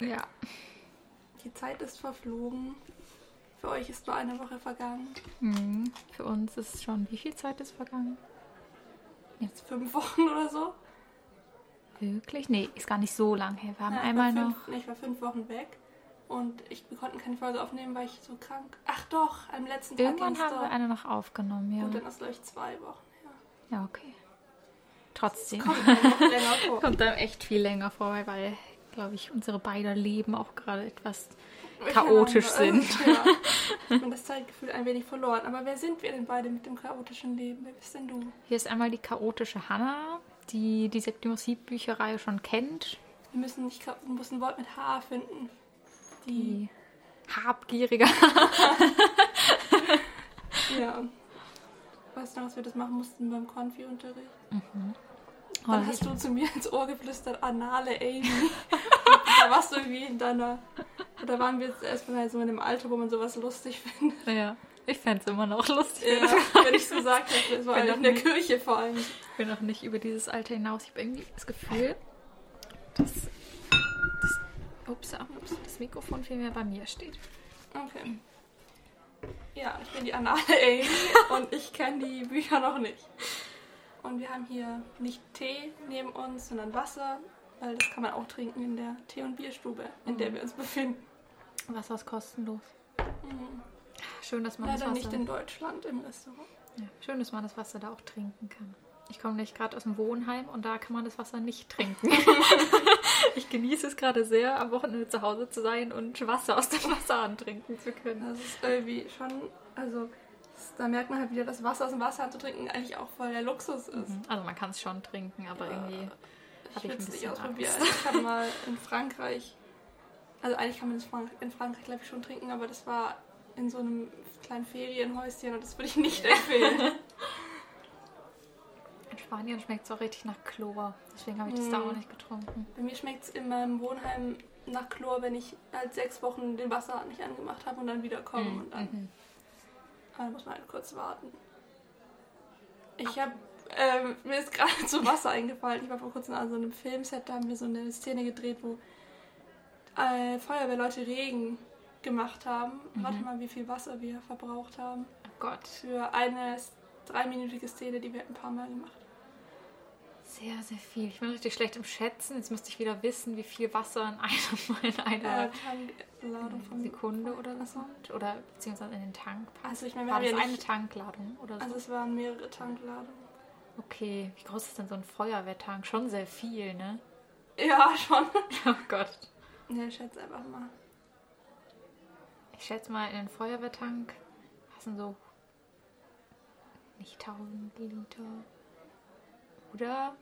Ja. Die Zeit ist verflogen. Für euch ist nur eine Woche vergangen. Mhm. Für uns ist schon, wie viel Zeit ist vergangen? Jetzt fünf Wochen oder so. Wirklich? Nee, ist gar nicht so lang her. Wir haben Ja, ich einmal war noch. fünf, nee, ich war fünf Wochen weg. Und ich, wir konnten keine Folge aufnehmen, weil ich so krank. Ach doch, am letzten Tag Irgendwann haben wir eine noch aufgenommen, Und ja. dann ist glaube ich zwei Wochen her. Ja, okay. Trotzdem. Kommt noch vor. Kommt einem echt viel länger vor, weil, glaube ich, unsere beiden Leben auch gerade etwas chaotisch sind. Ja, bin das Zeitgefühl ein wenig verloren. Aber wer sind wir denn beide mit dem chaotischen Leben? Wer bist denn du? Hier ist einmal die chaotische Hannah, die die Septimus-Bücherreihe schon kennt. Wir müssen, nicht, wir müssen ein Wort mit H finden. Die, Die habgierige. ja. Weißt du noch, dass wir das machen mussten beim Konfi-Unterricht? Oh, Dann hast du zu mir ins Ohr geflüstert, anale Amy. Da warst du irgendwie in deiner... Oder waren wir jetzt erstmal so in einem Alter, wo man sowas lustig findet? ja, ich fände es immer noch lustig. Ja, wenn ich es gesagt hätte. Das war Wenn in der nicht. Kirche vor allem. Ich bin noch nicht über dieses Alter hinaus. Ich habe irgendwie das Gefühl, dass das, ups, ah, ups, das Mikrofon viel mehr bei mir steht. Okay. Ja, ich bin die Anale Amy und ich kenne die Bücher noch nicht. Und wir haben hier nicht Tee neben uns, sondern Wasser, weil das kann man auch trinken in der Tee- und Bierstube, in der wir uns befinden. Wasser ist kostenlos. Schön, dass man Leider das nicht Wasser, in Deutschland im Restaurant. ja, schön, dass man das Wasser da auch trinken kann. Ich komme nicht gerade aus dem Wohnheim und da kann man das Wasser nicht trinken. ich genieße es gerade sehr, am Wochenende zu Hause zu sein und Wasser aus dem Wasserhahn trinken zu können. Das ist irgendwie schon, also da merkt man halt wieder, dass Wasser aus dem Wasserhahn zu trinken eigentlich auch voll der Luxus ist. Also man kann es schon trinken, aber Ja. irgendwie habe ich will ein bisschen ausprobieren. Angst. Ich habe mal in Frankreich, also eigentlich kann man das in Frankreich glaube ich schon trinken, aber das war in so einem kleinen Ferienhäuschen und das würde ich nicht empfehlen. In Spanien schmeckt es auch richtig nach Chlor. Deswegen habe ich das da Mm. auch nicht getrunken. Bei mir schmeckt es in meinem Wohnheim nach Chlor, wenn ich halt sechs Wochen den Wasserhahn nicht angemacht habe und dann wieder komme und dann, Mhm. aber dann muss man halt kurz warten. Ich habe ähm, mir ist gerade zu Wasser eingefallen. Ich war vor kurzem an so einem Filmset, da haben wir so eine Szene gedreht, wo äh, Feuerwehrleute Regen gemacht haben. Rate mal, wie viel Wasser wir verbraucht haben. Oh Gott. Für eine dreiminütige Szene, die wir ein paar Mal gemacht Sehr, sehr viel. Ich bin richtig schlecht im Schätzen. Jetzt müsste ich wieder wissen, wie viel Wasser in einer, in haben. einer Äh, Sekunde oder so. Oder beziehungsweise in den Tank passt. Also ich meine, wir War haben das ja eine Tankladung oder so? also es waren mehrere Tankladungen. Okay. Wie groß ist denn so ein Feuerwehrtank? Schon sehr viel, ne? Ja, schon. Oh Gott. Ne, schätze einfach mal. Ich schätze mal, in den Feuerwehrtank passen so nicht 1000 Liter. Oder?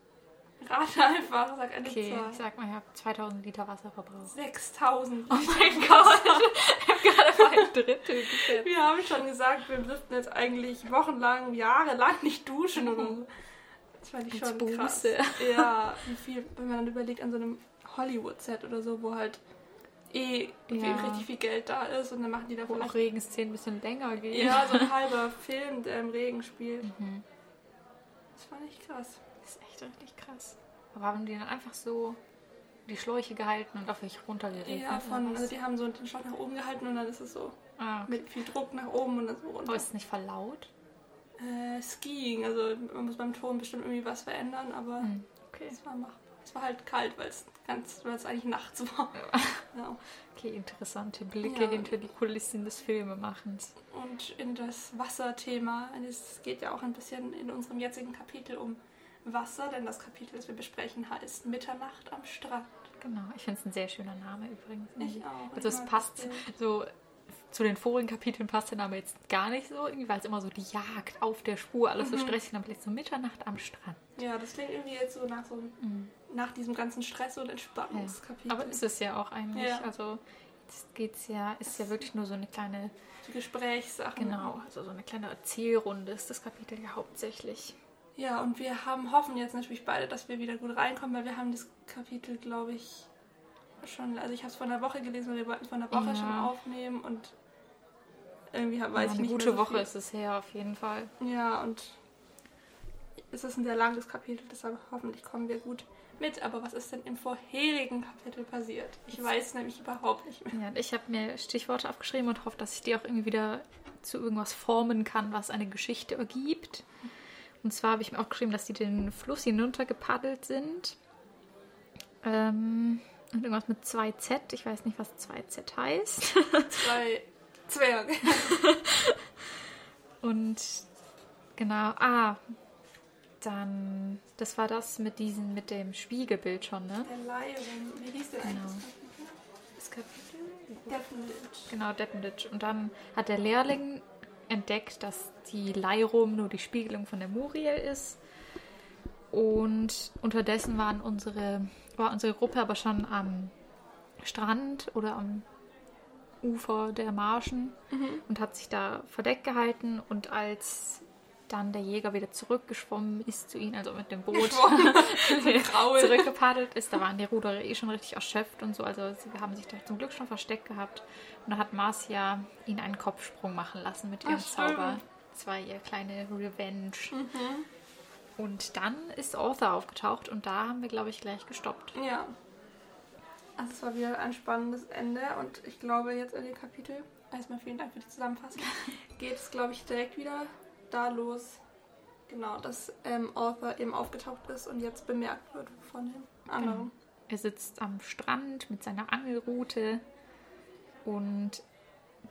Rate einfach, sag eine Okay, Zahl. ich sag mal, ich habe 2000 Liter Wasser verbraucht. 6000. Oh mein Gott, ich habe gerade mal ein Drittel geschätzt. Wir haben schon gesagt, wir dürften jetzt eigentlich wochenlang, jahrelang nicht duschen. Das fand ich schon krass. Buße. Ja, wie viel, wenn man dann überlegt an so einem Hollywood-Set oder so, wo halt eh Ja. richtig viel Geld da ist und dann machen die da Wo auch Regenszenen ein bisschen länger gehen. ja, so ein halber Film, der im Regen spielt. Mhm. Das fand ich krass. Das ist echt richtig krass. Aber haben die dann einfach so die Schläuche gehalten und auf euch runtergeregnet? Ja, von, also die haben so den Schlag nach oben gehalten und dann ist es so ah, okay. mit viel Druck nach oben und dann so runter. Aber ist es nicht verlaut? Äh, Skiing, also man muss beim Ton bestimmt irgendwie was verändern, aber Hm, Okay. es war machbar. Es war halt kalt, weil es ganz, weil es eigentlich nachts war. ja. okay, interessante Blicke Ja. hinter die Kulissen des Filmemachens. Und in das Wasserthema, es geht ja auch ein bisschen in unserem jetzigen Kapitel um Wasser, denn das Kapitel, das wir besprechen, heißt Mitternacht am Strand. Genau, ich finde es ein sehr schöner Name übrigens. Ich auch. Also es passt Bild. so zu den vorigen Kapiteln passt der Name jetzt gar nicht so, irgendwie, weil es immer so die Jagd auf der Spur, alles so stressig, dann vielleicht so Mitternacht am Strand. Ja, das klingt irgendwie jetzt so nach so einem, nach diesem ganzen Stress- und Entspannungskapitel. Aber ist es ja auch eigentlich. Ja. Also jetzt geht's ja, ist ja wirklich nur so eine kleine, Die Gesprächssachen. genau, also so eine kleine Erzählrunde ist das Kapitel ja hauptsächlich. Ja, und wir haben hoffen jetzt natürlich beide, dass wir wieder gut reinkommen, weil wir haben das Kapitel, glaube ich, schon, also ich habe es vor einer Woche gelesen, weil wir wollten vor einer Woche Ja. schon aufnehmen und irgendwie weiß ja, ich eine nicht gute mehr so Woche viel. ist es her auf jeden Fall. Ja, und es ist ein sehr langes Kapitel, deshalb hoffentlich kommen wir gut mit. Aber was ist denn im vorherigen Kapitel passiert? Ich weiß nämlich überhaupt nicht mehr. Ja, und ich habe mir Stichworte aufgeschrieben und hoffe, dass ich die auch irgendwie wieder zu irgendwas formen kann, was eine Geschichte ergibt. Und zwar habe ich mir aufgeschrieben, dass die den Fluss hinuntergepaddelt sind. Ähm, und irgendwas mit 2Z. Ich weiß nicht, was 2Z heißt. Zwei Zwerge. Und genau, ah, dann, das war das mit diesem, mit dem Spiegelbild schon, ne? Der Lion. Wie hieß der Genau. Das Kapitel? Definitely. Genau, Deppenditch. Und dann hat der Lehrling entdeckt, dass die Leirum nur die Spiegelung von der Muriel ist. Und unterdessen waren unsere, war unsere Gruppe aber schon am Strand oder am Ufer der Marschen und hat sich da verdeckt gehalten. Und als dann der Jäger wieder zurückgeschwommen ist zu ihnen, also mit dem Boot zurückgepaddelt ist, da waren die Ruderer eh schon richtig erschöpft und so. Also sie haben sich da zum Glück schon versteckt gehabt. Und da hat Marcia ihn einen Kopfsprung machen lassen mit ihrem Ach. Zauber. Das war ihr kleine Revenge. Und dann ist Arthur aufgetaucht und da haben wir, glaube ich, gleich gestoppt. Ja. Also es war wieder ein spannendes Ende und ich glaube jetzt in dem Kapitel, erstmal vielen Dank für die Zusammenfassung, geht es glaube ich direkt wieder da los, genau, dass ähm, Arthur eben aufgetaucht ist und jetzt bemerkt wird von den anderen. Er sitzt am Strand mit seiner Angelrute und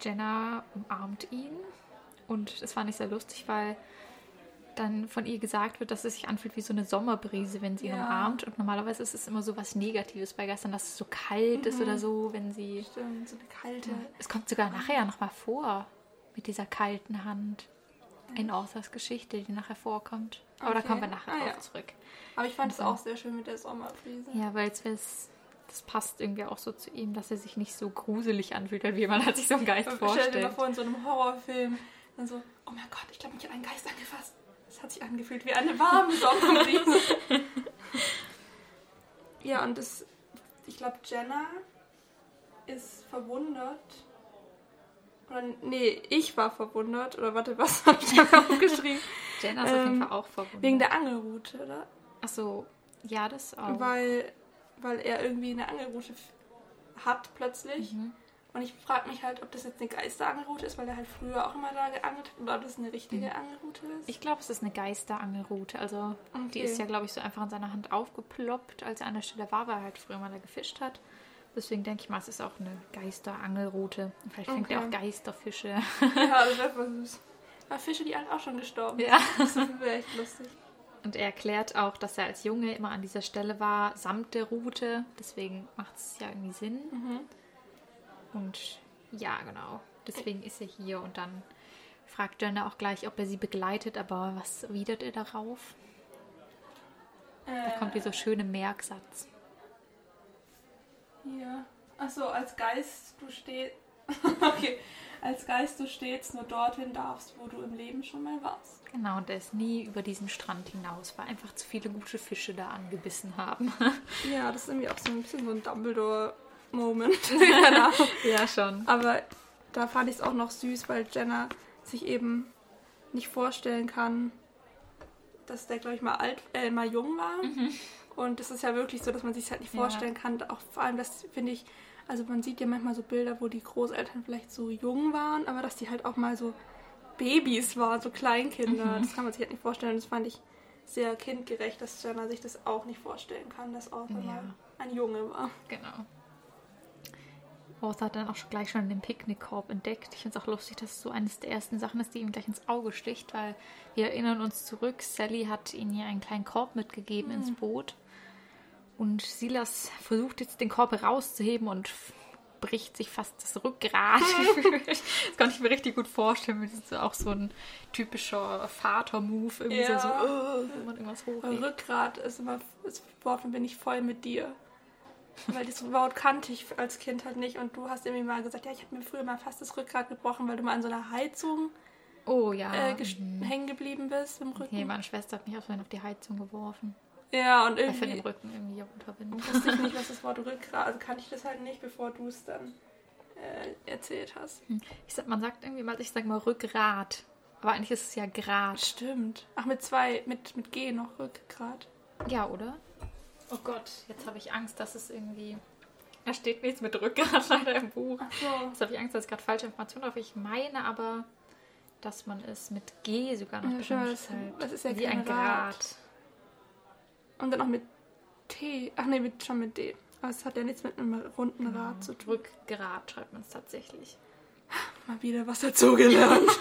Jenna umarmt ihn. Und es war nicht sehr lustig, weil dann von ihr gesagt wird, dass es sich anfühlt wie so eine Sommerbrise, wenn sie ihn Ja. umarmt. Und normalerweise ist es immer so was Negatives bei Geistern, dass es so kalt ist oder so, wenn sie. Stimmt, so eine kalte. Es kommt sogar nachher nochmal vor mit dieser kalten Hand in Arthurs Geschichte, die nachher vorkommt. Aber da Okay. kommen wir nachher Ah, drauf ja. zurück. Aber ich fand es auch sehr schön mit der Sommerbrise. Ja, weil es es- das passt irgendwie auch so zu ihm, dass er sich nicht so gruselig anfühlt, wie man halt sich so einen Geist Stell dir mal vorstellt. vor, in so einem Horrorfilm, dann so, oh mein Gott, ich glaube, mich hat ein Geist angefasst. Das hat sich angefühlt wie eine warme Sommerbrise. ja, und das, ich glaube, Jenna ist verwundert. Oder, nee, ich war verwundert. Oder warte, was habe ich da aufgeschrieben? Jenna ist auf jeden Ähm, Fall auch verwundert. Wegen der Angelroute, oder? Achso, ja, das auch. Weil, weil er irgendwie eine Angelroute hat plötzlich. Mhm. Und ich frage mich halt, ob das jetzt eine Geisterangelroute ist, weil er halt früher auch immer da geangelt hat, oder ob das eine richtige Angelroute ist. Ich glaube, es ist eine Geisterangelroute. Also, die Okay. ist ja, glaube ich, so einfach in seiner Hand aufgeploppt, als er an der Stelle war, weil er halt früher mal da gefischt hat. Deswegen denke ich mal, es ist auch eine Geisterangelroute. Und Vielleicht fängt er Okay. auch Geisterfische. ja, das wäre süß. Aber Fische, die halt auch schon gestorben Ja. sind. Das wäre echt lustig. Und er erklärt auch, dass er als Junge immer an dieser Stelle war, samt der Route. Deswegen macht es ja irgendwie Sinn. Mhm. Und ja, genau. Deswegen ist er hier. Und dann fragt Jenna auch gleich, ob er sie begleitet. Aber was erwidert er darauf? Da kommt dieser schöne Merksatz. Hier. Achso, als Geist du stehst. okay. Als Geist du stehst, nur dorthin darfst, wo du im Leben schon mal warst. Genau, und er ist nie über diesen Strand hinaus, weil einfach zu viele gute Fische da angebissen haben. Ja, das ist irgendwie auch so ein bisschen so ein Dumbledore-Moment. Ahnung. ja, schon. Aber da fand ich es auch noch süß, weil Jenna sich eben nicht vorstellen kann, dass der, glaube ich, mal alt, äh, mal jung war. Und es ist ja wirklich so, dass man sich halt nicht Ja. vorstellen kann. Auch vor allem, das finde ich, also man sieht ja manchmal so Bilder, wo die Großeltern vielleicht so jung waren, aber dass die halt auch mal so Babys waren, so Kleinkinder. Das kann man sich halt nicht vorstellen. Das fand ich sehr kindgerecht, dass Jenna sich das auch nicht vorstellen kann, dass Arthur Ja. ein Junge war. Genau. Arthur hat dann auch schon gleich schon den Picknickkorb entdeckt. Ich finde es auch lustig, dass es so eines der ersten Sachen ist, die ihm gleich ins Auge sticht, weil wir erinnern uns zurück, Sally hat ihnen ja einen kleinen Korb mitgegeben ins Boot. Und Silas versucht jetzt den Korb herauszuheben und bricht sich fast das Rückgrat. das kann ich mir richtig gut vorstellen. Das ist auch so ein typischer Vater-Move. Irgendwie Ja. so, so oh, wenn man irgendwas Weil hochhebt. Rückgrat ist immer das Wort, bin ich voll mit dir. Weil das Wort kannte ich als Kind halt nicht und du hast irgendwie mal gesagt, ja, ich habe mir früher mal fast das Rückgrat gebrochen, weil du mal an so einer Heizung Oh ja. äh, ges- hängen geblieben bist im Rücken. Nee, meine Schwester hat mich auf auf die Heizung geworfen. Ja, und Weil ich für den irgendwie Rücken irgendwie runterbinden. wusste ich nicht, was das Wort Rückgrat, also kannte ich das halt nicht, bevor du es dann äh, erzählt hast. Ich sag, man sagt irgendwie mal, ich sag mal Rückgrat. Aber eigentlich ist es ja Grad. Stimmt. Ach, mit zwei, mit, mit G noch Rückgrat. Ja, oder? Oh Gott, jetzt habe ich Angst, dass es irgendwie. Da steht nichts mit Rückgrat leider im Buch. Ach so. Jetzt habe ich Angst, dass ich gerade falsche Informationen habe. Ich meine aber, dass man es mit G sogar noch Ja, bestimmt das- halt das ist ja wie kein ein Rad. Grad. Und dann auch mit T. Ach nee, mit, schon mit D. Aber es hat ja nichts mit einem runden Rad zu tun. Rückgrat schreibt man es tatsächlich. Mal wieder was dazugelernt.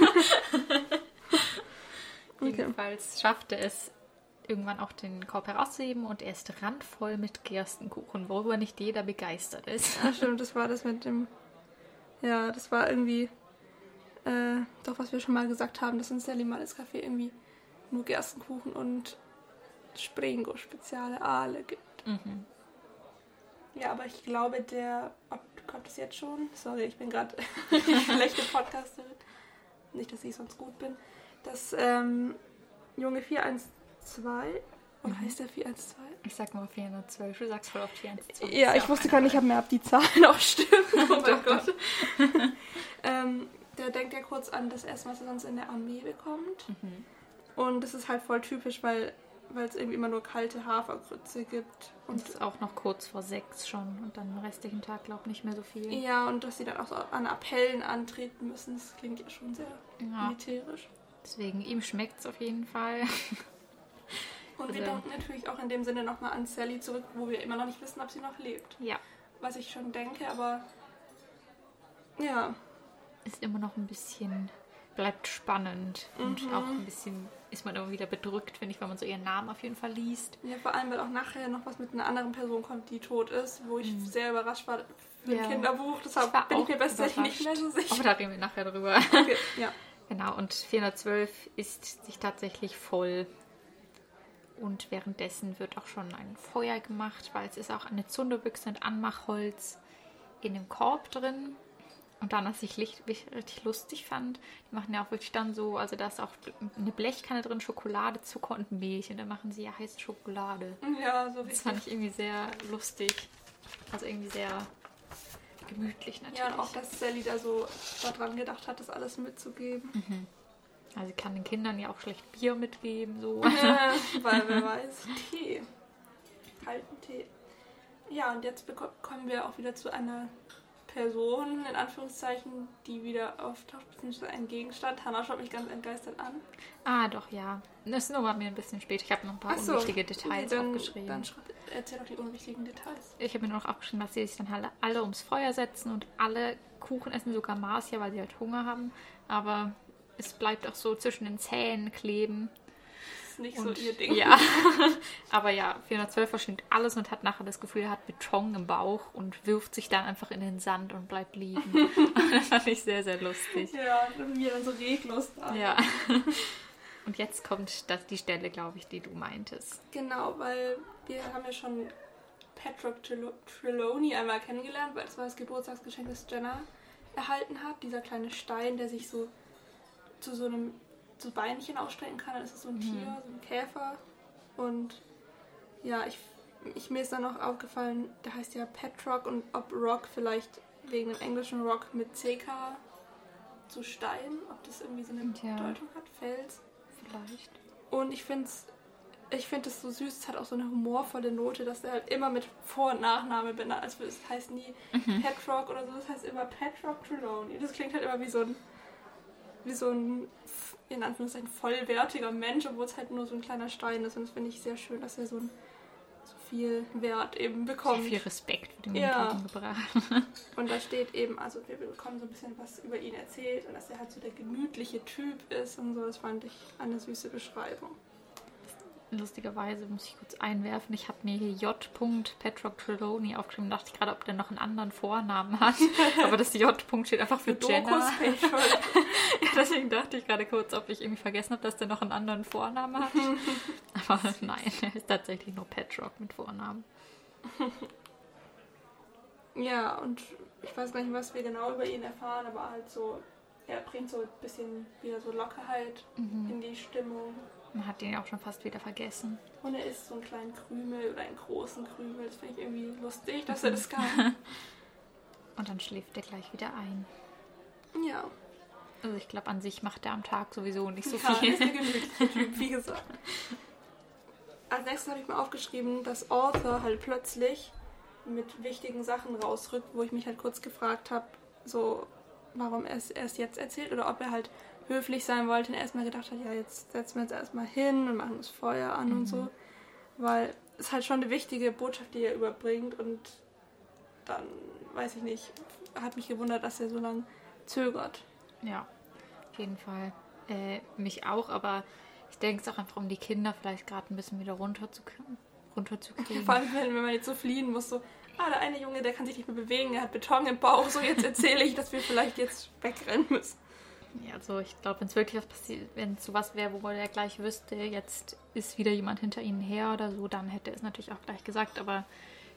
okay. Jedenfalls schaffte es irgendwann auch den Korb herauszuheben und er ist randvoll mit Gerstenkuchen, worüber nicht jeder begeistert ist. Ach stimmt, das war das mit dem. Ja, das war irgendwie. Äh, doch, was wir schon mal gesagt haben, dass in Sally mal das Café irgendwie nur Gerstenkuchen und Springo Speziale Aale gibt. Mhm. Ja, aber ich glaube, der. Ob, kommt das jetzt schon? Sorry, ich bin gerade eine schlechte Podcasterin. Nicht, dass ich sonst gut bin. Das ähm, Junge 412. Oder heißt der 412? Ich sag mal 412, du sagst voll auf 412. Ja, ich wusste gar nicht, ob mir ab die Zahlen auch stimmen. Oh mein Gott. ähm, der denkt ja kurz an das Essen, was er sonst in der Armee bekommt. Mhm. Und das ist halt voll typisch, weil weil es irgendwie immer nur kalte Hafergrütze gibt. Und es ist auch noch kurz vor sechs schon und dann den restlichen Tag, glaub nicht mehr so viel. ja, und dass sie dann auch so an Appellen antreten müssen, das klingt ja schon sehr Ja. militärisch. Deswegen, ihm schmeckt es auf jeden Fall. Und wir Also- denken natürlich auch in dem Sinne nochmal an Sally zurück, wo wir immer noch nicht wissen, ob sie noch lebt. Ja. Was ich schon denke, aber ja, Ist immer noch ein bisschen, bleibt spannend und Mhm. auch ein bisschen ist man immer wieder bedrückt, finde ich, wenn man so ihren Namen auf jeden Fall liest. Ja, vor allem, weil auch nachher noch was mit einer anderen Person kommt, die tot ist, wo ich sehr überrascht war für ein Mhm. Ja. Kinderbuch. Ich Deshalb war bin ich mir tatsächlich nicht mehr so sicher. Aber da reden wir nachher drüber. Okay, ja. Genau, und 412 ist sich tatsächlich voll. Und währenddessen wird auch schon ein Feuer gemacht, weil es ist auch eine Zunderbüchse und Anmachholz in dem Korb drin. Und dann, was ich richtig lustig fand, die machen ja auch wirklich dann so, also da ist auch eine Blechkanne drin, Schokolade, Zucker und Milch. Und dann machen sie ja heiße Schokolade. Ja, so Das richtig. fand ich irgendwie sehr lustig. Also irgendwie sehr gemütlich natürlich. Ja, und auch, dass Sally da so daran gedacht hat, das alles mitzugeben. Also sie kann den Kindern ja auch schlecht Bier mitgeben, so. äh, weil wer weiß, Tee. Kalten Tee. Ja, und jetzt kommen wir auch wieder zu einer Person, in Anführungszeichen, die wieder auftaucht, beziehungsweise ein Gegenstand. Hannah schaut mich ganz entgeistert an. Ah, doch, ja. Das ist nur mal mir ein bisschen spät. Ich habe noch ein paar so. unwichtige Details dann, aufgeschrieben. Dann erzähl doch die unwichtigen Details. ich habe mir nur noch aufgeschrieben, dass sie sich dann alle, alle ums Feuer setzen und alle Kuchen essen, sogar Marcia, weil sie halt Hunger haben. Aber es bleibt auch so zwischen den Zähnen kleben. Ist nicht Und, so ihr Ding. Ja. Aber ja, 412 verschlingt alles und hat nachher das Gefühl, er hat Beton im Bauch und wirft sich dann einfach in den Sand und bleibt liegen. das fand ich sehr, sehr lustig. Ja, und mir dann so reglos da. Ja. Und jetzt kommt das, die Stelle, glaube ich, die du meintest. Genau, weil wir haben ja schon Patrick Trelawney einmal kennengelernt, weil es war das Geburtstagsgeschenk, das Jenna erhalten hat. Dieser kleine Stein, der sich so zu so einem so Beinchen ausstrecken kann. Dann ist es so ein Tier, so ein Käfer. Und ja, ich, ich mir ist dann noch aufgefallen, der heißt ja Petrock und ob Rock vielleicht wegen dem englischen Rock mit CK zu Stein, ob das irgendwie so eine Ja. Bedeutung hat, Fels. Vielleicht. Und ich finde es ich find es so süß, es hat auch so eine humorvolle Note, dass er halt immer mit Vor- und Nachname benannt. Also es heißt nie Petrock oder so, es heißt immer Petrock Trelawney. Das klingt halt immer wie so ein, wie so ein, in Anführungszeichen, vollwertiger Mensch, obwohl es halt nur so ein kleiner Stein ist. Und das finde ich sehr schön, dass er so, ein, so viel Wert eben Sehr bekommt. viel Respekt für den Ja. entgegengebracht. Und da steht eben, also wir bekommen so ein bisschen was über ihn erzählt und dass er halt so der gemütliche Typ ist und so. Das fand ich eine süße Beschreibung. Lustigerweise muss ich kurz einwerfen, ich habe mir hier J. Petrock Trelawney aufgeschrieben. Dachte ich gerade, ob der noch einen anderen Vornamen hat. Aber das J. steht einfach für, für Jenna. ja, deswegen dachte ich gerade kurz, ob ich irgendwie vergessen habe, dass der noch einen anderen Vornamen hat. Aber nein, er ist tatsächlich nur Petrock mit Vornamen. Ja, und ich weiß gar nicht, was wir genau über ihn erfahren, aber halt so, er bringt so ein bisschen wieder so Lockerheit mhm. in die Stimmung. Man hat ihn ja auch schon fast wieder vergessen. Und er isst so einen kleinen Krümel oder einen großen Krümel. Das finde ich irgendwie lustig, dass er das kann. Und dann schläft er gleich wieder ein. Ja. Also ich glaube, an sich macht er am Tag sowieso nicht so ja, viel. Ist Typ, wie gesagt. Als nächstes habe ich mir aufgeschrieben, dass Arthur halt plötzlich mit wichtigen Sachen rausrückt, wo ich mich halt kurz gefragt habe, so warum er es erst jetzt erzählt oder ob er halt höflich sein wollte und erstmal gedacht hat, ja, jetzt setzen wir uns erstmal hin und machen das Feuer an mhm. und so. Weil es halt schon eine wichtige Botschaft, die er überbringt und dann, weiß ich nicht, hat mich gewundert, dass er so lange zögert. Ja, auf jeden Fall. Äh, mich auch, aber ich denke es auch einfach um die Kinder vielleicht gerade ein bisschen wieder runterzukriegen. runterzukriegen. Vor allem, wenn man jetzt so fliehen muss, so, ah, der eine Junge, der kann sich nicht mehr bewegen, er hat Beton im Bauch, so jetzt erzähle ich, dass wir vielleicht jetzt wegrennen müssen. Ja, also ich glaube, wenn es wirklich was passiert, wenn es sowas wäre, wo er gleich wüsste, jetzt ist wieder jemand hinter ihnen her oder so, dann hätte er es natürlich auch gleich gesagt. Aber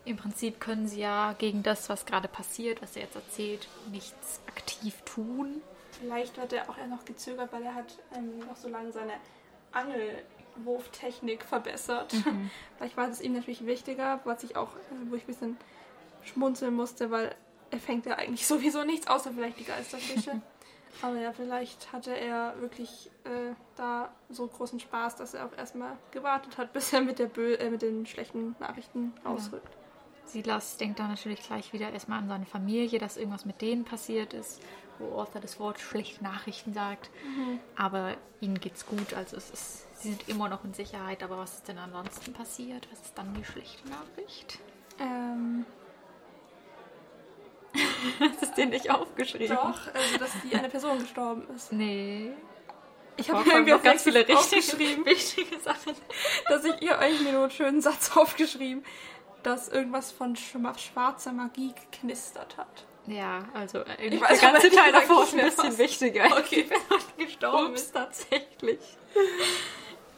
im Prinzip können sie ja gegen das, was gerade passiert, was er jetzt erzählt, nichts aktiv tun. Vielleicht hat er auch eher noch gezögert, weil er hat ähm, noch so lange seine Angelwurftechnik verbessert. Mhm. Vielleicht war es ihm natürlich wichtiger, was ich auch, äh, wo ich ein bisschen schmunzeln musste, weil er fängt ja eigentlich sowieso nichts, außer vielleicht die Geisterfische. Aber ja, vielleicht hatte er wirklich äh, da so großen Spaß, dass er auch erstmal gewartet hat, bis er mit, der Bö äh, mit den schlechten Nachrichten rausrückt. Ja. Silas denkt da natürlich gleich wieder erstmal an seine Familie, dass irgendwas mit denen passiert ist, wo Arthur das Wort schlechte Nachrichten sagt. Mhm. Aber ihnen geht's gut, also es ist, sie sind immer noch in Sicherheit. Aber was ist denn ansonsten passiert? Was ist dann die schlechte Nachricht? Ähm, Hast du dir nicht aufgeschrieben? Doch, also dass die eine Person gestorben ist. Nee. Ich habe irgendwie auch ganz viele richtig wichtige Sachen. Dass ich ihr mir nur einen schönen Satz aufgeschrieben, dass irgendwas von schwarzer Magie geknistert hat. Ja, also äh, ich weiß, der ganze Teil davor ist ein bisschen wichtiger. Okay, wer gestorben Ups. ist tatsächlich.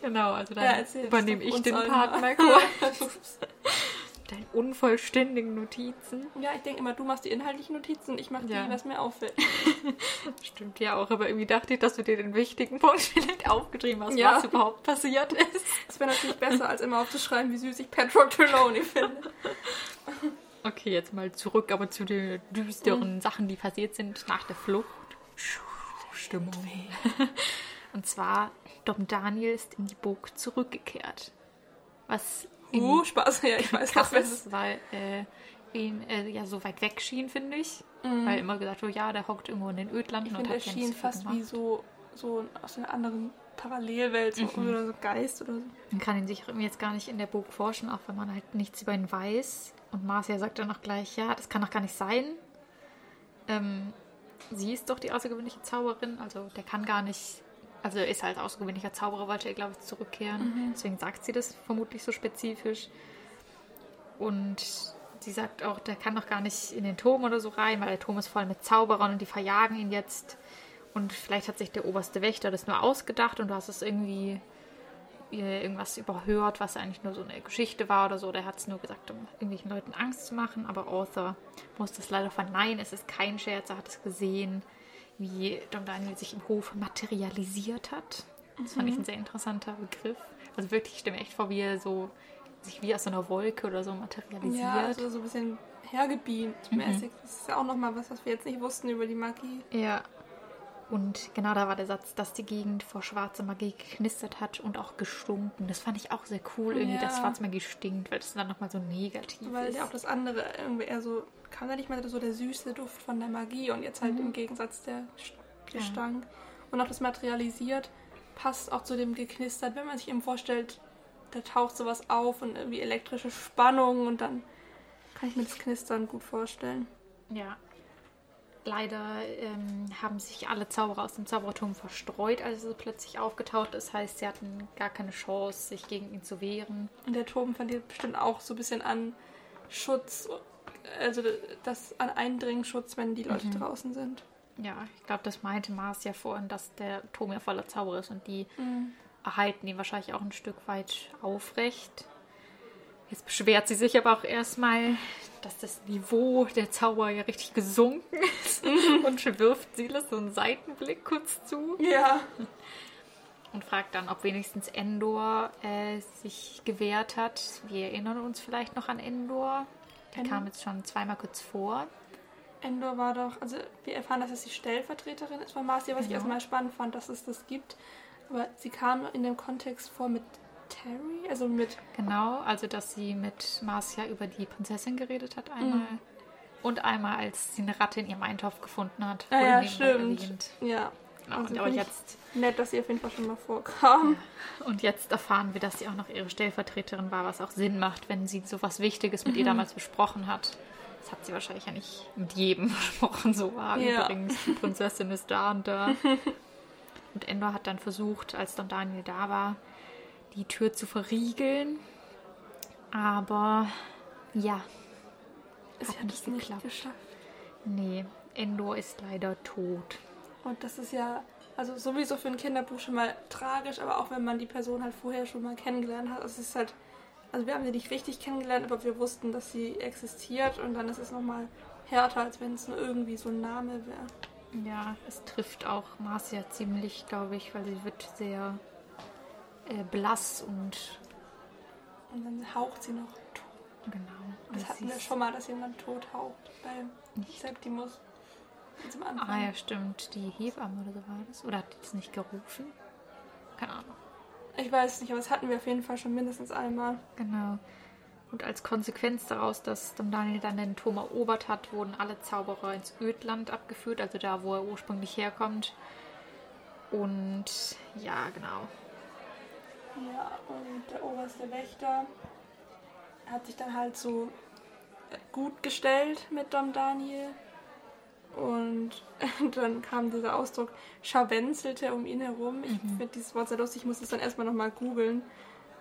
Genau, also dann ja, übernehme ich den Part kurz deinen unvollständigen Notizen. Ja, ich denke immer, du machst die inhaltlichen Notizen und ich mache die, ja. was mir auffällt. Stimmt ja auch, aber irgendwie dachte ich, dass du dir den wichtigen Punkt vielleicht aufgeschrieben hast, ja. was überhaupt passiert ist. Das wäre natürlich besser, als immer aufzuschreiben, wie süß ich Patrick Trelawney finde. Okay, jetzt mal zurück, aber zu den düsteren mhm. Sachen, die passiert sind nach der Flucht. Stimmung. Und zwar, Dom Daniel ist in die Burg zurückgekehrt. Was Uh, Spaß, ja, ich weiß krass ist, weil äh, ihn äh, ja so weit weg schien, finde ich. Mhm. Weil immer gesagt wurde, ja, der hockt irgendwo in den Ödlanden ich und find, hat er schien fast gemacht. wie so, so aus einer anderen Parallelwelt so, mhm. oder so Geist oder so. Man kann ihn sich jetzt gar nicht in der Burg forschen, auch wenn man halt nichts über ihn weiß. Und Marcia sagt dann auch gleich, ja, das kann doch gar nicht sein. Ähm, sie ist doch die außergewöhnliche Zauberin, also der kann gar nicht also er ist halt außergewöhnlicher Zauberer, wollte er, glaube ich, zurückkehren. Mhm. Deswegen sagt sie das vermutlich so spezifisch. Und sie sagt auch, der kann doch gar nicht in den Turm oder so rein, weil der Turm ist voll mit Zauberern und die verjagen ihn jetzt. Und vielleicht hat sich der oberste Wächter das nur ausgedacht und du hast es irgendwie irgendwas überhört, was eigentlich nur so eine Geschichte war oder so. Der hat es nur gesagt, um irgendwelchen Leuten Angst zu machen. Aber Arthur muss das leider verneinen. Es ist kein Scherz, er hat es gesehen wie Don Daniel sich im Hof materialisiert hat. Das fand ich ein mhm. sehr interessanter Begriff. Also wirklich, ich stelle mir echt vor, wie er so sich wie aus so einer Wolke oder so materialisiert. Ja, also so ein bisschen hergebeamt mäßig. Mhm. Das ist ja auch nochmal was, was wir jetzt nicht wussten über die Magie. Ja. Und genau da war der Satz, dass die Gegend vor schwarzer Magie geknistert hat und auch gestunken. Das fand ich auch sehr cool, irgendwie, ja. dass schwarze Magie stinkt, weil das dann nochmal so negativ weil ist. Weil ja auch das andere irgendwie eher so kam da nicht mehr so der süße Duft von der Magie und jetzt halt mhm. im Gegensatz der Gestank. Ja. Und auch das Materialisiert passt auch zu dem geknistert, wenn man sich eben vorstellt, da taucht sowas auf und irgendwie elektrische Spannung und dann kann ich mir das Knistern gut vorstellen. Ja. Leider ähm, haben sich alle Zauberer aus dem Zauberturm verstreut, als er plötzlich aufgetaucht ist. Das heißt, sie hatten gar keine Chance, sich gegen ihn zu wehren. Und der Turm verliert bestimmt auch so ein bisschen an Schutz, also das an Eindringschutz, wenn die Leute Mhm. draußen sind. Ja, ich glaube, das meinte Mars ja vorhin, dass der Turm ja voller Zauberer ist und die erhalten ihn wahrscheinlich auch ein Stück weit aufrecht. Jetzt beschwert sie sich aber auch erstmal, dass das Niveau der Zauber ja richtig gesunken ist und wirft Silas so einen Seitenblick kurz zu Ja. und fragt dann, ob wenigstens Endor äh, sich gewehrt hat. Wir erinnern uns vielleicht noch an Endor. Der Endor? kam jetzt schon zweimal kurz vor. Endor war doch, also wir erfahren, dass es die Stellvertreterin ist von Marcia, was ich Ja. erstmal spannend fand, dass es das gibt. Aber sie kam in dem Kontext vor mit Terry, also mit Genau, also dass sie mit Marcia über die Prinzessin geredet hat einmal. Und einmal, als sie eine Ratte in ihrem Eintopf gefunden hat. Ah ja, stimmt. erwähnt. Ja. Genau, Also und aber jetzt, Nett, dass sie auf jeden Fall schon mal vorkam. und jetzt erfahren wir, dass sie auch noch ihre Stellvertreterin war, was auch Sinn macht, wenn sie so was Wichtiges Mhm. mit ihr damals besprochen hat. Das hat sie wahrscheinlich ja nicht mit jedem besprochen, so war Ja. übrigens, die Prinzessin ist da und da. Und Endor hat dann versucht, als dann Daniel da war, die Tür zu verriegeln. Aber ja, Sie Hat nicht es nicht geklappt. geschafft. Nee, Endor ist leider tot. Und das ist ja, also sowieso für ein Kinderbuch schon mal tragisch, aber auch wenn man die Person halt vorher schon mal kennengelernt hat. Es ist halt, also wir haben sie nicht richtig kennengelernt, aber wir wussten, dass sie existiert und dann ist es nochmal härter, als wenn es nur irgendwie so ein Name wäre. Ja, es trifft auch Marcia ziemlich, glaube ich, weil sie wird sehr äh, blass und Und dann haucht sie noch tot. genau. Das also hatten wir schon mal, dass jemand tot haucht bei. Septimus. Zum Anfang. Ah ja, stimmt. Die Hebamme oder so war das. Oder hat die das nicht gerufen? Keine Ahnung. Ich weiß nicht, aber das hatten wir auf jeden Fall schon mindestens einmal. Genau. Und als Konsequenz daraus, dass Daniel dann den Turm erobert hat, wurden alle Zauberer ins Ödland abgeführt, also da, wo er ursprünglich herkommt. Und ja, genau. Ja, und der oberste Wächter hat sich dann halt so gut gestellt mit Dom Daniel. Und dann kam dieser Ausdruck scharwenzelte um ihn herum. Ich finde dieses Wort sehr lustig. Ich muss es dann erstmal nochmal googeln,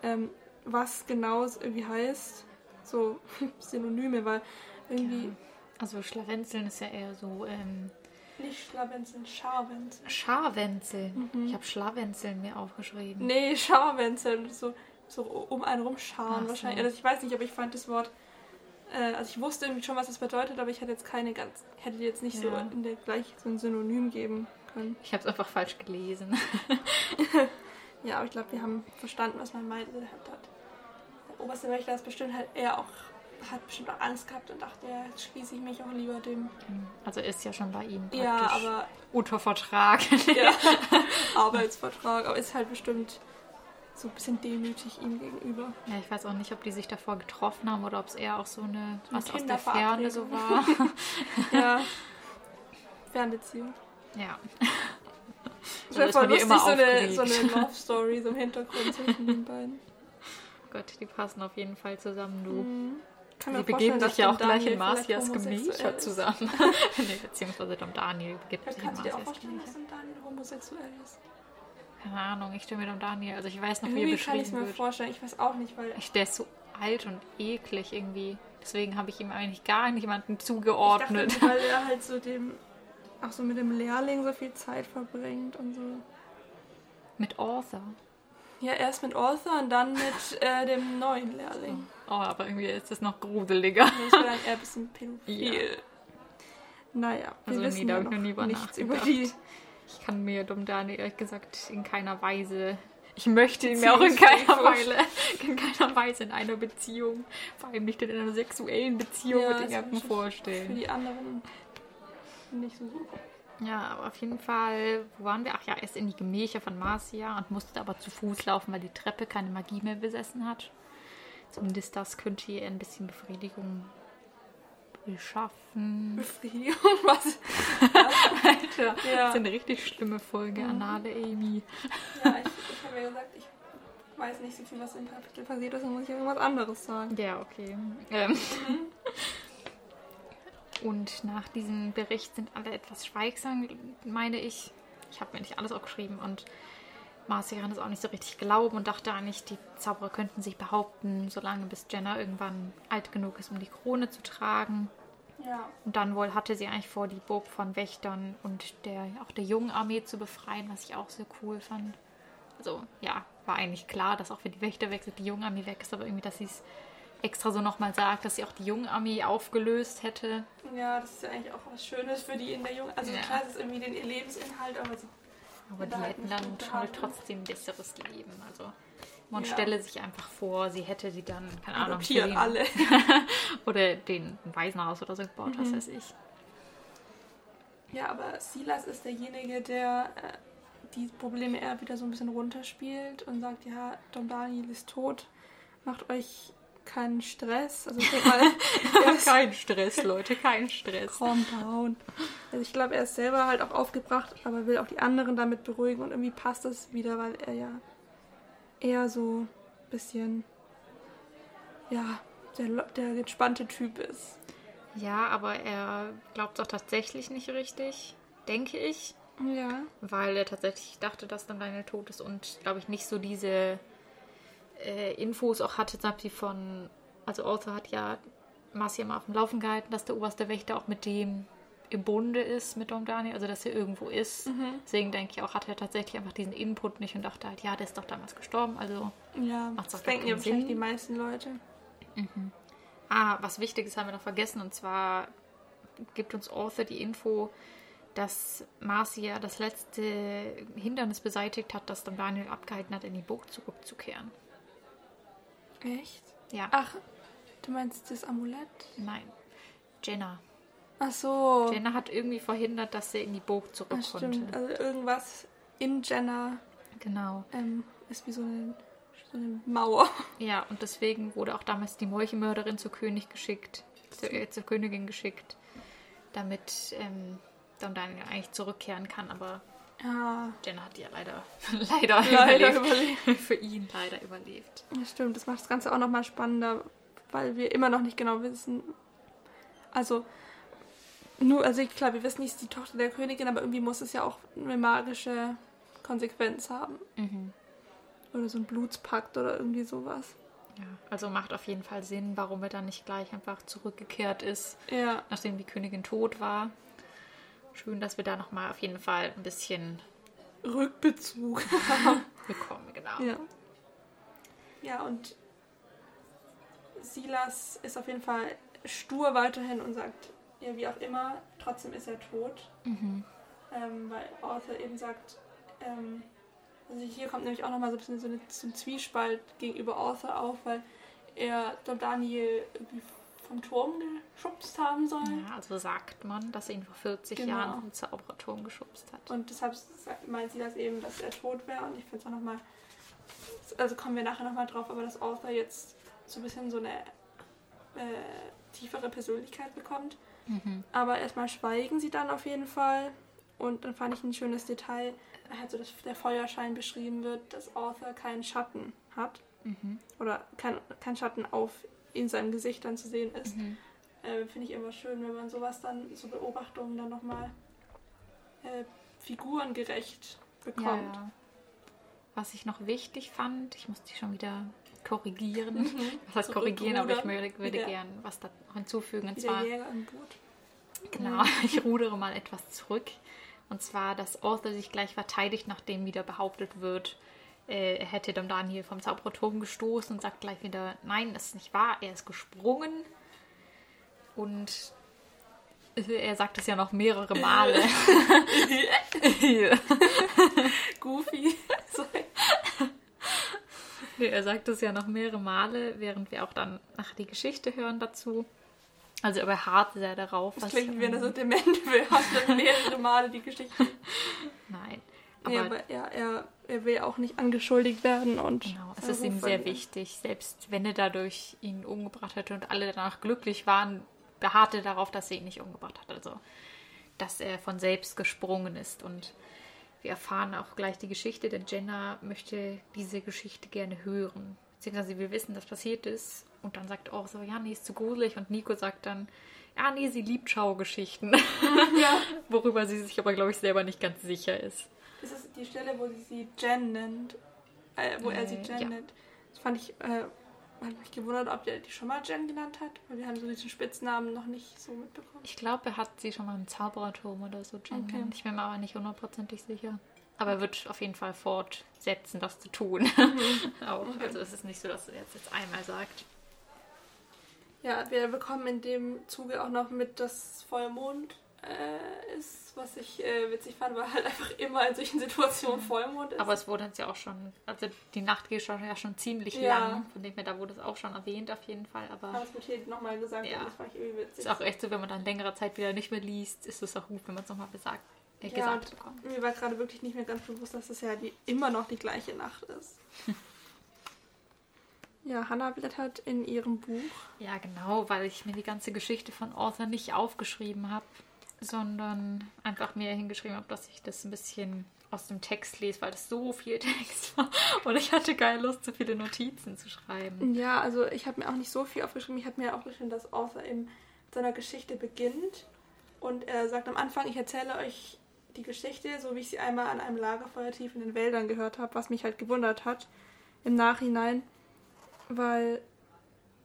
ähm, was genau es irgendwie heißt. So Synonyme, weil irgendwie Also Schlawenzeln ist ja eher so ähm, nicht schlawenzeln, scharwenzeln. Scharwenzel. Ich habe Schlawenzeln mir aufgeschrieben. Nee, scharwenzeln. So, so um einen rumscharen so. wahrscheinlich. Also ich weiß nicht, aber ich fand das Wort. Äh, also ich wusste irgendwie schon, was es bedeutet, aber ich hätte jetzt keine ganz. Hätte jetzt nicht so Ja. in der gleich so ein Synonym geben können. Ich habe es einfach falsch gelesen. Ja, aber ich glaube, wir haben verstanden, was man meinte. Hat, der oberste Wächter ist bestimmt halt eher auch. Hat bestimmt auch Angst gehabt und dachte, ja, jetzt schließe ich mich auch lieber dem. Also ist ja schon bei ihm Ja, aber unter Vertrag. ja, Arbeitsvertrag, aber ist halt bestimmt so ein bisschen demütig ihm gegenüber. Ja, ich weiß auch nicht, ob die sich davor getroffen haben oder ob es eher auch so eine, was aus der. Ferne so war. Ja. Fernbeziehung. ja. Das wäre ist voll lustig, immer so eine, so eine Love-Story so im Hintergrund zwischen den beiden. Gott, die passen auf jeden Fall zusammen, du. Mhm. Kann Sie begeben sich ja auch gleich in Marcias Gemächer zusammen. nee, beziehungsweise Dom Daniel begibt sich in kannst du dir auch Marcias vorstellen, dass Gemächer. Don Daniel homosexuell ist? Keine Ahnung, ich stelle mir Dom Daniel, also ich weiß noch, wie er Irgendwie kann ich es beschrieben mir wird. vorstellen. Ich weiß auch nicht, weil Ich, der ist so alt und eklig irgendwie. Deswegen habe ich ihm eigentlich gar niemanden ich zugeordnet. dachte, weil er halt so dem, auch so mit dem Lehrling so viel Zeit verbringt und so. Mit Arthur. Ja, erst mit Arthur und dann mit äh, dem neuen Lehrling. Oh, aber irgendwie ist das noch gruseliger. Das wäre dann eher ein bisschen pädophil. Ja. Naja, wir Also wissen da ja ich noch nie nichts über die Ich kann mir Dom Daniel ehrlich gesagt in keiner Weise. Ich möchte ihn mir auch in keiner, Weise, in keiner Weise in einer Beziehung, vor allem nicht in einer sexuellen Beziehung Ja, mit das jemandem wär für vorstellen. die anderen nicht so super. Ja, aber auf jeden Fall, wo waren wir? Ach ja, erst in die Gemächer von Marcia und musste aber zu Fuß laufen, weil die Treppe keine Magie mehr besessen hat. Zumindest das könnte ihr ein bisschen Befriedigung beschaffen. Befriedigung, was? Alter, das Ja. ist eine richtig schlimme Folge, Anale Amy. Ja, ich, ich habe ja gesagt, ich weiß nicht so viel, was im Kapitel passiert ist, dann muss ich irgendwas anderes sagen. Ja, okay. Ähm. Und nach diesem Bericht sind alle etwas schweigsam, meine ich. Ich habe mir nicht alles aufgeschrieben und Marcia kann es auch nicht so richtig glauben und dachte eigentlich, die Zauberer könnten sich behaupten, solange bis Jenna irgendwann alt genug ist, um die Krone zu tragen. Ja. Und dann wohl hatte sie eigentlich vor, die Burg von Wächtern und der, auch der jungen Armee zu befreien, was ich auch sehr cool fand. Also, ja, war eigentlich klar, dass auch wenn die Wächter weg sind, die junge Armee weg ist, aber irgendwie, dass sie es extra so nochmal sagt, dass sie auch die junge Armee aufgelöst hätte. Ja, das ist ja eigentlich auch was Schönes für die in der Jungen. Also Ja. klar, es ist irgendwie den ihr Lebensinhalt, aber sie Aber die hätten dann schon gehalten. trotzdem ein besseres Leben. Also man Ja. stelle sich einfach vor, sie hätte sie dann, keine Ahnung, adoptieren alle. oder den Waisenhaus oder so gebaut, was Mhm. weiß ich. Ja, aber Silas ist derjenige, der äh, die Probleme eher wieder so ein bisschen runterspielt und sagt, ja, Dom Daniel ist tot, macht euch keinen Stress. Also ich mal, Kein Stress, Leute, kein Stress. calm down. Also ich glaube, er ist selber halt auch aufgebracht, aber will auch die anderen damit beruhigen und irgendwie passt das wieder, weil er ja eher so ein bisschen, ja, der, der entspannte Typ ist. Ja, aber er glaubt auch tatsächlich nicht richtig, denke ich. Ja. Weil er tatsächlich dachte, dass dann Daniel tot ist und, glaube ich, nicht so diese äh, Infos auch hatte, zum Beispiel von, also Arthur hat ja Marcia mal auf dem Laufen gehalten, dass der oberste Wächter auch mit dem im Bunde ist, mit Dom Daniel, also dass er irgendwo ist. Deswegen denke ich auch, hat er tatsächlich einfach diesen Input nicht und dachte halt, ja, der ist doch damals gestorben, also Ja, Macht's das denken ja wahrscheinlich die meisten Leute. Ah, was Wichtiges haben wir noch vergessen und zwar gibt uns Arthur die Info, dass Marcia das letzte Hindernis beseitigt hat, das dann Daniel abgehalten hat, in die Burg zurückzukehren. Echt? Ja, Ach, du meinst das Amulett? nein. Jenna. Ach so. Jenna hat irgendwie verhindert, dass sie in die Burg zurück Das stimmt. konnte. Also irgendwas in Jenna Genau. ähm, ist wie so eine, so eine Mauer. Ja, und deswegen wurde auch damals die Meuchelmörderin zur König geschickt, zur, äh, zur Königin geschickt, damit ähm, dann Daniel eigentlich zurückkehren kann, aber Ja, Jenna hat ja leider, leider, leider überlebt. überlebt. Für ihn leider überlebt. Das stimmt. Das macht das Ganze auch nochmal spannender, weil wir immer noch nicht genau wissen. Also, nur, also ich- klar, wir wissen nicht, ist die Tochter der Königin, aber irgendwie muss es ja auch eine magische Konsequenz haben. Oder so ein Blutspakt oder irgendwie sowas. Ja, also macht auf jeden Fall Sinn, warum er dann nicht gleich einfach zurückgekehrt ist, Ja, nachdem die Königin tot war. Schön, dass wir da nochmal auf jeden Fall ein bisschen Rückbezug. bekommen, genau. Ja. Ja, und Silas ist auf jeden Fall stur weiterhin und sagt, ja, wie auch immer, trotzdem ist er tot. Ähm, weil Arthur eben sagt, ähm, also hier kommt nämlich auch nochmal so ein bisschen so, eine, so ein Zwiespalt gegenüber Arthur auf, weil er Daniel irgendwie vom Turm geschubst haben soll. Ja, also sagt man, dass er ihn vor 40 Genau. Jahren vom Zauberturm geschubst hat. Und deshalb meint sie das eben, dass er tot wäre. Und ich finde es auch nochmal, also kommen wir nachher nochmal drauf, aber dass Arthur jetzt so ein bisschen so eine äh, tiefere Persönlichkeit bekommt. Aber erstmal schweigen sie dann auf jeden Fall. Und dann fand ich ein schönes Detail, halt so, dass der Feuerschein beschrieben wird, dass Arthur keinen Schatten hat. Oder kein, kein Schatten auf in seinem Gesicht dann zu sehen ist. Äh, Finde ich immer schön, wenn man sowas dann, so Beobachtungen dann nochmal äh, figurengerecht Ja, bekommt. ja. Was ich noch wichtig fand, ich muss die schon wieder korrigieren. Was heißt korrigieren, aber ich Zurückrudern. würde, Wieder. gern was da noch hinzufügen. Und Wie zwar, Jäger im Boot. genau, ich rudere mal etwas zurück. Und zwar, dass Arthur sich gleich verteidigt, nachdem wieder behauptet wird, er hätte Dom Daniel vom Zauberturm gestoßen und sagt gleich wieder, nein, das ist nicht wahr, er ist gesprungen. Und äh, er sagt es ja noch mehrere Male. Goofy. Nee, er sagt es ja noch mehrere Male, während wir auch dann nach die Geschichte hören dazu. Also er beharrt sehr darauf. Das klingt, wie wenn er so dement wäre. Hat dann mehrere Male die Geschichte. Nein. Aber, Aber, nee, aber er, er, er will auch nicht angeschuldigt werden. Und genau, es ist ihm sehr wichtig. Selbst wenn er dadurch ihn umgebracht hätte und alle danach glücklich waren, beharrt er darauf, dass er ihn nicht umgebracht hat. Also, dass er von selbst gesprungen ist. Und wir erfahren auch gleich die Geschichte, denn Jenna möchte diese Geschichte gerne hören. beziehungsweise wir wissen, dass passiert ist. Und dann sagt auch so, ja, nee, ist zu gruselig. Und Nico sagt dann, ja, nee, sie liebt Schaugeschichten. Ja. Worüber sie sich aber, glaube ich, selber nicht ganz sicher ist. Das ist die Stelle, wo sie sie Jen nennt. Äh, wo er sie Äh, Jen ja. nennt. Das fand ich, äh, hat mich gewundert, ob der die schon mal Jen genannt hat. Weil wir haben so diesen Spitznamen noch nicht so mitbekommen. Ich glaube, er hat sie schon mal im Zaubererturm oder so Okay. genannt. Ich bin mir aber nicht hundertprozentig sicher. Aber er wird auf jeden Fall fortsetzen, das zu tun. Auch. Okay. Also es ist nicht so, dass er jetzt, jetzt einmal sagt. Ja, wir bekommen in dem Zuge auch noch mit, dass Vollmond äh, ist, was ich äh, witzig fand, weil halt einfach immer in solchen Situationen Vollmond ist. Aber es wurde jetzt ja auch schon, also die Nacht geht schon, ja schon ziemlich Ja. lang. Von dem her, da wurde es auch schon erwähnt auf jeden Fall. Aber Aber es wird hier nochmal gesagt Ja. das fand ich irgendwie witzig. ist auch echt so, wenn man dann längere Zeit wieder nicht mehr liest, ist es auch gut, wenn man es nochmal besagt, äh, Ja, gesagt bekommt. Mir war gerade wirklich nicht mehr ganz bewusst, dass es ja die, immer noch die gleiche Nacht ist. ja, Hannah blättert in ihrem Buch. Ja, genau, weil ich mir die ganze Geschichte von Arthur nicht aufgeschrieben habe, sondern einfach mir hingeschrieben habe, dass ich das ein bisschen aus dem Text lese, weil das so viel Text war. Und ich hatte keine Lust, so viele Notizen zu schreiben. Ja, also ich habe mir auch nicht so viel aufgeschrieben. Ich habe mir aufgeschrieben, dass Arthur in seiner Geschichte beginnt. Und er sagt am Anfang, ich erzähle euch die Geschichte, so wie ich sie einmal an einem Lagerfeuer tief in den Wäldern gehört habe, was mich halt gewundert hat im Nachhinein, weil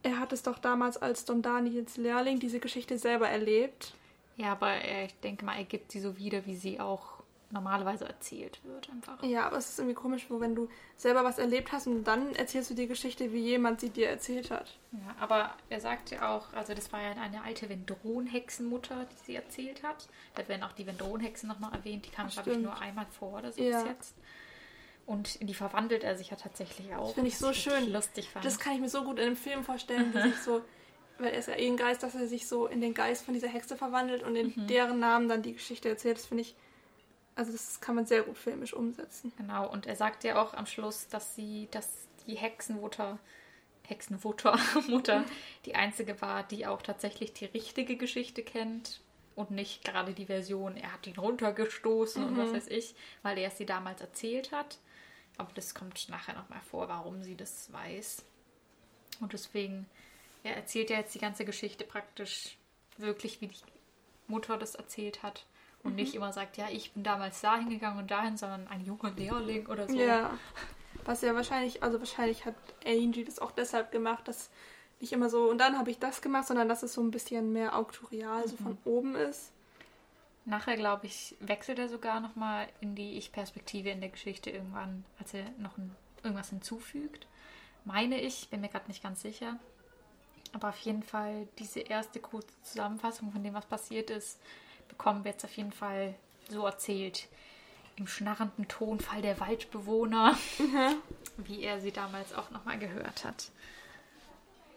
er hat es doch damals als Don Daniels Lehrling diese Geschichte selber erlebt. Ja, aber äh, ich denke mal, er gibt sie so wieder, wie sie auch normalerweise erzählt wird, einfach. Ja, aber es ist irgendwie komisch, wo wenn du selber was erlebt hast und dann erzählst du die Geschichte, wie jemand sie dir erzählt hat. Ja, aber er sagt ja auch, also das war ja eine alte Vendron-Hexenmutter, die sie erzählt hat. Da werden auch die Vendron-Hexen nochmal erwähnt. Die kam, glaube ich, nur einmal vor oder so Ja. bis jetzt. Und in die verwandelt er sich ja tatsächlich auch. Das finde ich so schön. lustig fand. Das kann ich mir so gut in einem Film vorstellen, die sich so, weil er ist ja eh ein Geist, dass er sich so in den Geist von dieser Hexe verwandelt und in deren Namen dann die Geschichte erzählt. Das finde ich, also das kann man sehr gut filmisch umsetzen. Genau, und er sagt ja auch am Schluss, dass sie, dass die Hexenmutter, Hexenmutter, Mutter, die einzige war, die auch tatsächlich die richtige Geschichte kennt und nicht gerade die Version, er hat ihn runtergestoßen und was weiß ich, weil er es sie damals erzählt hat. Aber das kommt nachher nochmal vor, warum sie das weiß. Und deswegen, er erzählt ja jetzt die ganze Geschichte praktisch wirklich, wie die Mutter das erzählt hat. Und nicht immer sagt, ja, ich bin damals dahin gegangen und dahin, sondern ein junger Lehrling oder so. Ja. Was ja wahrscheinlich, also wahrscheinlich hat Angie das auch deshalb gemacht, dass nicht immer so, und dann habe ich das gemacht, sondern dass es so ein bisschen mehr auktorial, so von oben ist. Nachher, glaube ich, wechselt er sogar nochmal in die Ich-Perspektive in der Geschichte irgendwann, als er noch ein, irgendwas hinzufügt. Meine ich, bin mir gerade nicht ganz sicher. Aber auf jeden Fall, diese erste kurze Zusammenfassung von dem, was passiert ist, bekommen wir jetzt auf jeden Fall so erzählt. Im schnarrenden Tonfall der Waldbewohner, wie er sie damals auch nochmal gehört hat.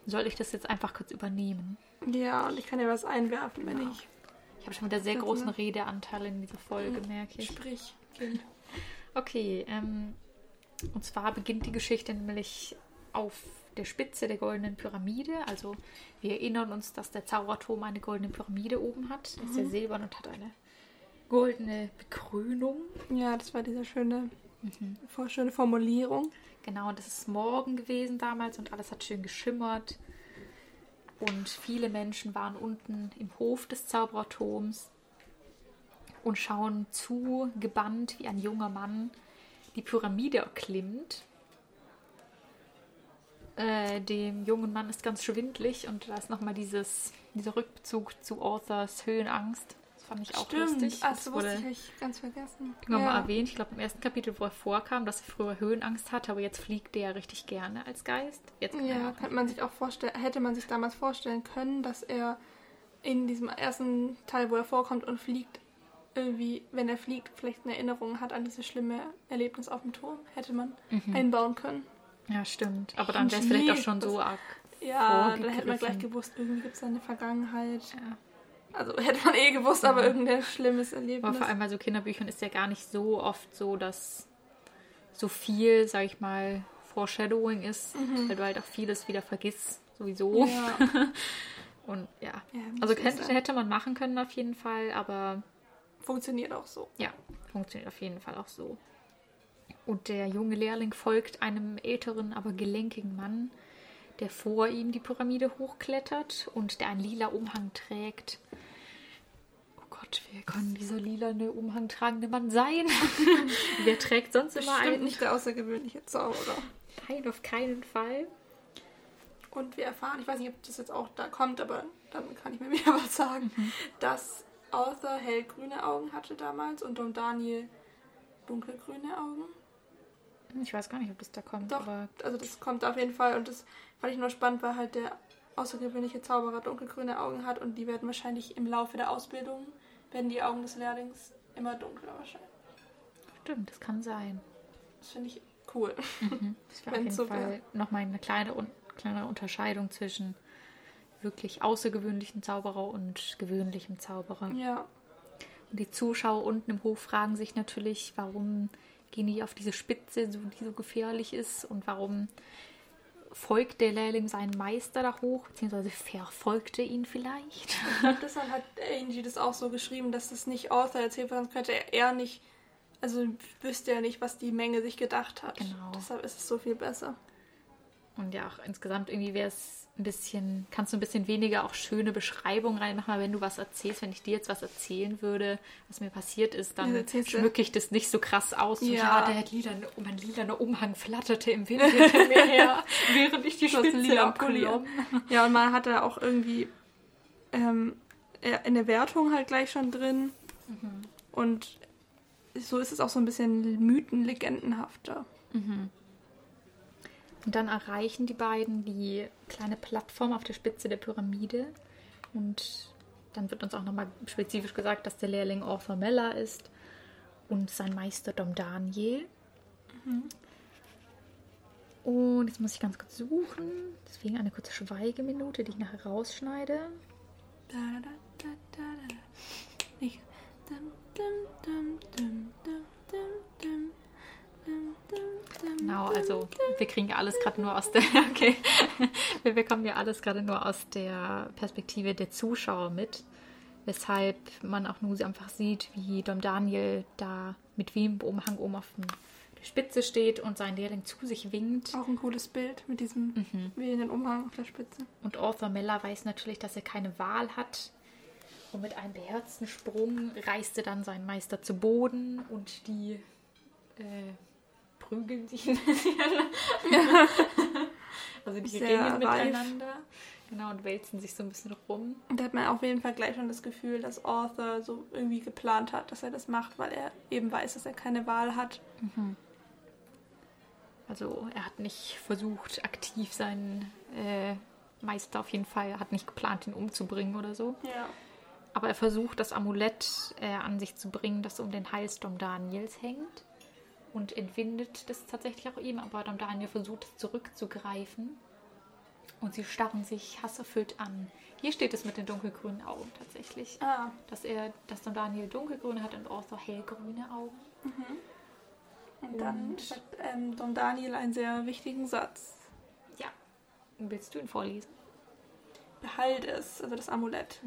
Soll ich das jetzt einfach kurz übernehmen? Ja, und ich kann ja was einwerfen, wenn Ja. ich Ich habe schon wieder sehr großen Redeanteil in dieser Folge, merke ich. sprich. Kind. Okay, ähm, und zwar beginnt die Geschichte nämlich auf der Spitze der goldenen Pyramide. Also wir erinnern uns, dass der Zauberturm eine goldene Pyramide oben hat. Der ist ja silbern und hat eine goldene Bekrönung. Ja, das war diese schöne, vor- schöne Formulierung. Genau, und das ist morgen gewesen damals und alles hat schön geschimmert. Und viele Menschen waren unten im Hof des Zauberturms und schauen zu, gebannt, wie ein junger Mann die Pyramide erklimmt. Äh, dem jungen Mann ist ganz schwindlig und da ist nochmal dieses, dieser Rückbezug zu Arthurs Höhenangst. Das fand ich auch lustig. Ah, das Das wusste wurde ich ganz vergessen. Irgendwann mal Ja. erwähnt, ich glaube im ersten Kapitel, wo er vorkam, dass er früher Höhenangst hatte, aber jetzt fliegt er ja richtig gerne als Geist. Jetzt Ja, könnte man sich auch vorstellen, hätte man sich damals vorstellen können, dass er in diesem ersten Teil, wo er vorkommt und fliegt, irgendwie, wenn er fliegt, vielleicht eine Erinnerung hat an dieses schlimme Erlebnis auf dem Turm, hätte man Mhm. einbauen können. Ja, stimmt. Aber dann wäre es vielleicht auch schon so arg. Ja, dann hätte man gleich gewusst, irgendwie gibt es eine Vergangenheit. Ja. Also hätte man eh gewusst, aber irgendein schlimmes Aber Erlebnis. vor allem bei so Kinderbüchern ist ja gar nicht so oft so, dass so viel, sag ich mal, Foreshadowing ist, weil du halt auch vieles wieder vergisst, sowieso. Mhm. ja. Und ja. Ja, Also könnte, hätte man machen können auf jeden Fall, aber Funktioniert auch so. ja, funktioniert auf jeden Fall auch so. Und der junge Lehrling folgt einem älteren, aber gelenkigen Mann, der vor ihm die Pyramide hochklettert und der einen lila Umhang trägt. Oh Gott, wer kann dieser lilane Umhang tragende Mann sein? wer trägt sonst immer einen? nicht der außergewöhnliche Zauberer. Nein, auf keinen Fall. Und wir erfahren, ich weiß nicht, ob das jetzt auch da kommt, aber dann kann ich mir wieder was sagen, dass Arthur hellgrüne Augen hatte damals und Dom Daniel dunkelgrüne Augen. Ich weiß gar nicht, ob das da kommt, Doch, also das kommt auf jeden Fall und das fand ich nur spannend, weil halt der außergewöhnliche Zauberer dunkelgrüne Augen hat und die werden wahrscheinlich im Laufe der Ausbildung, werden die Augen des Lehrlings immer dunkler wahrscheinlich. stimmt, das kann sein. Das finde ich cool. Das wäre auf jeden so Fall nochmal eine kleine, un kleine Unterscheidung zwischen wirklich außergewöhnlichen Zauberer und gewöhnlichem Zauberer. Ja, Und die Zuschauer unten im Hof fragen sich natürlich, warum gehen die auf diese Spitze, so, die so gefährlich ist und warum folgt der Lehrling seinen Meister da hoch, beziehungsweise verfolgte ihn vielleicht. deshalb hat Angie das auch so geschrieben, dass das nicht Arthur erzählt, weil sonst könnte er nicht, also wüsste er nicht, was die Menge sich gedacht hat. Genau. Deshalb ist es so viel besser. Und ja, auch insgesamt irgendwie wäre es ein bisschen, kannst du ein bisschen weniger auch schöne Beschreibungen reinmachen, wenn du was erzählst, wenn ich dir jetzt was erzählen würde, was mir passiert ist, Ja, dann du. schmücke ich das nicht so krass aus. Ja. ja, der hat lila, mein lilaner Umhang flatterte im Wind hinter mir her, während ich die Spitze lila. Ja, und man hat da auch irgendwie ähm, äh, eine Wertung halt gleich schon drin. Und so ist es auch so ein bisschen mythenlegendenhafter. Und dann erreichen die beiden die kleine Plattform auf der Spitze der Pyramide. Und dann wird uns auch nochmal spezifisch gesagt, dass der Lehrling Orpha Mella ist und sein Meister Dom Daniel. Mhm. Und jetzt muss ich ganz kurz suchen. Deswegen eine kurze Schweigeminute, die ich nachher rausschneide. Da, da, da, da, da. Ich. Dum, dum, dum, dum, dum, dum, dum. Genau, also wir kriegen ja alles gerade nur aus der, okay, wir bekommen ja alles gerade nur aus der Perspektive der Zuschauer mit, weshalb man auch nur einfach sieht, wie Dom Daniel da mit wem Umhang oben auf der Spitze steht und sein Lehrling zu sich winkt. Auch ein cooles Bild mit diesem wehenden Umhang auf der Spitze. Und Arthur Meller weiß natürlich, dass er keine Wahl hat. Und mit einem beherzten Sprung reißt er dann seinen Meister zu Boden und die äh, prügeln sich ein bisschen. also die Sehr reif. miteinander. Genau, und wälzen sich so ein bisschen rum. Und da hat man auf jeden Fall gleich schon das Gefühl, dass Arthur so irgendwie geplant hat, dass er das macht, weil er eben weiß, dass er keine Wahl hat. Also er hat nicht versucht, aktiv seinen äh, Meister auf jeden Fall, er hat nicht geplant, ihn umzubringen oder so. Ja. Aber er versucht, das Amulett äh, an sich zu bringen, das um den Hals Dom Daniels hängt. Und entwindet das tatsächlich auch ihm. Aber Dom Daniel versucht es zurückzugreifen. Und sie starren sich hasserfüllt an. Hier steht es mit den dunkelgrünen Augen tatsächlich. Ah, Dass er, dass Dom Daniel dunkelgrüne hat und Arthur hellgrüne Augen. und dann Und- sagt ähm, Don Daniel einen sehr wichtigen Satz. Ja. Willst du ihn vorlesen? Behalt es, also das Amulett.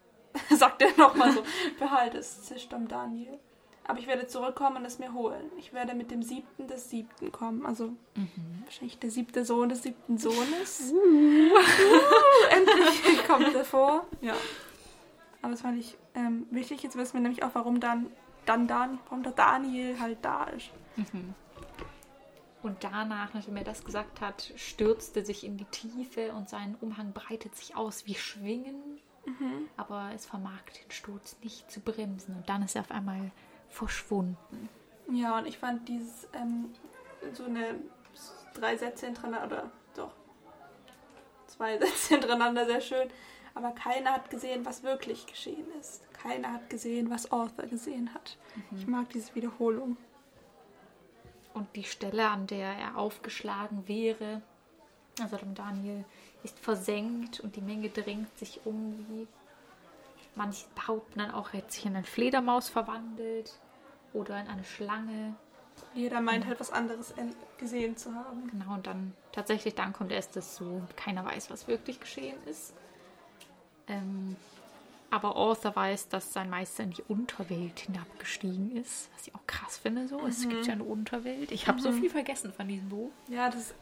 sagt er nochmal so. Behalt es, zischt Don Daniel. Aber ich werde zurückkommen und es mir holen. Ich werde mit dem siebten des siebten kommen. Also wahrscheinlich der siebte Sohn des siebten Sohnes. Uh, endlich kommt er vor. Ja. Aber das fand ich ähm, wichtig. Jetzt wissen wir nämlich auch, warum dann, dann, dann, warum der Daniel halt da ist. Und danach, nachdem er das gesagt hat, stürzte sich in die Tiefe und sein Umhang breitet sich aus wie Schwingen. Aber es vermag den Sturz nicht zu bremsen. Und dann ist er auf einmal verschwunden. Ja, und ich fand dieses, ähm, so eine drei Sätze hintereinander, oder doch, zwei Sätze hintereinander sehr schön. Aber keiner hat gesehen, was wirklich geschehen ist. Keiner hat gesehen, was Arthur gesehen hat. Ich mag diese Wiederholung. Und die Stelle, an der er aufgeschlagen wäre, also Daniel, ist versenkt und die Menge drängt sich um. Wie manche behaupten dann auch, er hat sich in eine Fledermaus verwandelt oder in eine Schlange. Jeder meint halt was anderes en- gesehen zu haben. Genau, und dann tatsächlich, dann kommt erst das so, keiner weiß, was wirklich geschehen ist. Ähm, Aber Arthur weiß, dass sein Meister in die Unterwelt hinabgestiegen ist, was ich auch krass finde. So, es gibt ja eine Unterwelt. Ich habe so viel vergessen von diesem Buch. Ja, das,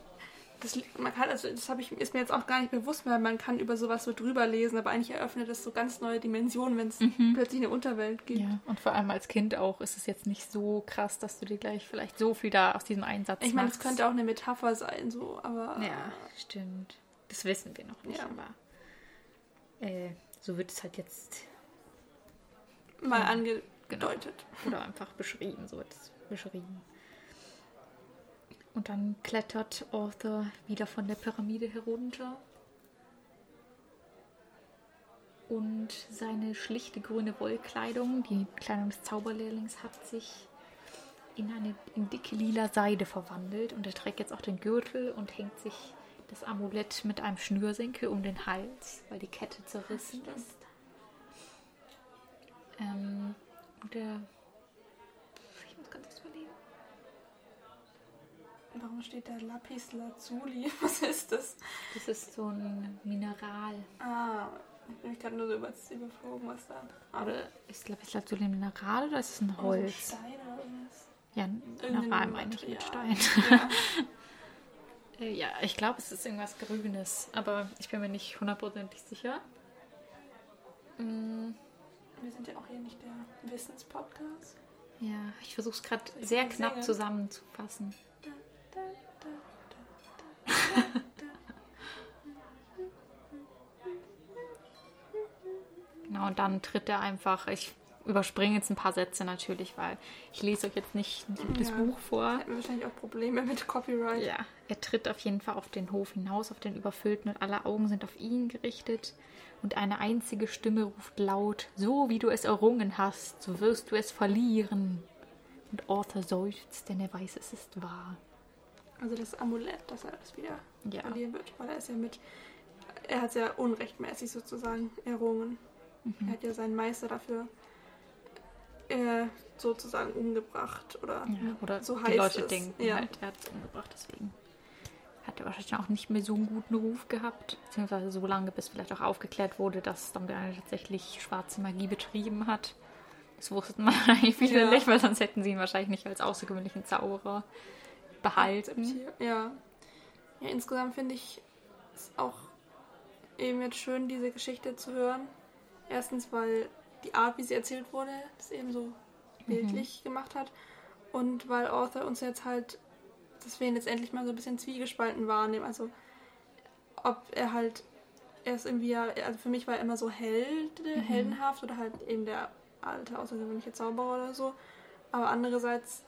das man kann, also das habe ich, ist mir jetzt auch gar nicht bewusst mehr. Man kann über sowas so drüber lesen, aber eigentlich eröffnet das so ganz neue Dimensionen, wenn es plötzlich eine Unterwelt gibt. Ja, und vor allem als Kind auch ist es jetzt nicht so krass, dass du dir gleich vielleicht so viel da aus diesem Einsatz Ich meine, es könnte auch eine Metapher sein, so, aber Ja, stimmt. Das wissen wir noch nicht, Ja. aber äh, so wird es halt jetzt mal Genau. angedeutet. oder einfach beschrieben, so wird es beschrieben. Und dann klettert Arthur wieder von der Pyramide herunter. Und seine schlichte grüne Wollkleidung, die Kleidung des Zauberlehrlings, hat sich in eine in dicke lila Seide verwandelt. Und er trägt jetzt auch den Gürtel und hängt sich das Amulett mit einem Schnürsenkel um den Hals, weil die Kette zerrissen ist. Ähm, und er. Ich muss ganz kurz überlegen. Warum steht da Lapis Lazuli? Was ist das? Das ist so ein Mineral. Ah, ich bin mich gerade nur so über überflogen, was da. Oder ist Lapis Lazuli ein Mineral oder ist es ein so Holz? Stein oder irgendwas. Ja, ein Mineral meine ich mit. Stein. Ja. Äh, ja, ich glaube, es ist irgendwas Grünes, aber ich bin mir nicht hundertprozentig sicher. Mm, Wir sind ja auch hier nicht der Wissenspodcast. Ja, ich versuche es gerade sehr knapp singen? zusammenzufassen. Da, da, da, da, da, da. Genau, und dann tritt er einfach. Ich überspringe jetzt ein paar Sätze natürlich, weil ich lese euch jetzt nicht das Ja. Buch vor. Hätten wahrscheinlich auch Probleme mit Copyright. Ja, er tritt auf jeden Fall auf den Hof hinaus, auf den Überfüllten und alle Augen sind auf ihn gerichtet. Und eine einzige Stimme ruft laut, so wie du es errungen hast, so wirst du es verlieren. Und Arthur seufzt, denn er weiß, es ist wahr. Also das Amulett, dass er das wieder Ja. verlieren wird, weil er ist ja mit. Er hat es ja unrechtmäßig sozusagen errungen. Mhm. Er hat ja seinen Meister dafür äh, sozusagen umgebracht oder Ja, oder so die heißt Leute es. denken ja. halt, er hat es umgebracht, deswegen hat er wahrscheinlich auch nicht mehr so einen guten Ruf gehabt. Beziehungsweise so lange, bis vielleicht auch aufgeklärt wurde, dass Dumbledore tatsächlich schwarze Magie betrieben hat. Das wussten wahrscheinlich viele Ja. nicht, weil sonst hätten sie ihn wahrscheinlich nicht als außergewöhnlichen Zauberer behalten. Ja. ja, insgesamt finde ich es auch eben jetzt schön, diese Geschichte zu hören. Erstens, weil die Art, wie sie erzählt wurde, das eben so bildlich gemacht hat. Und weil Arthur uns jetzt halt, dass wir ihn jetzt endlich mal so ein bisschen zwiegespalten wahrnehmen. Also, ob er halt, er ist irgendwie ja, also für mich war er immer so held, heldenhaft oder halt eben der alte, außergewöhnliche Zauberer oder so. Aber andererseits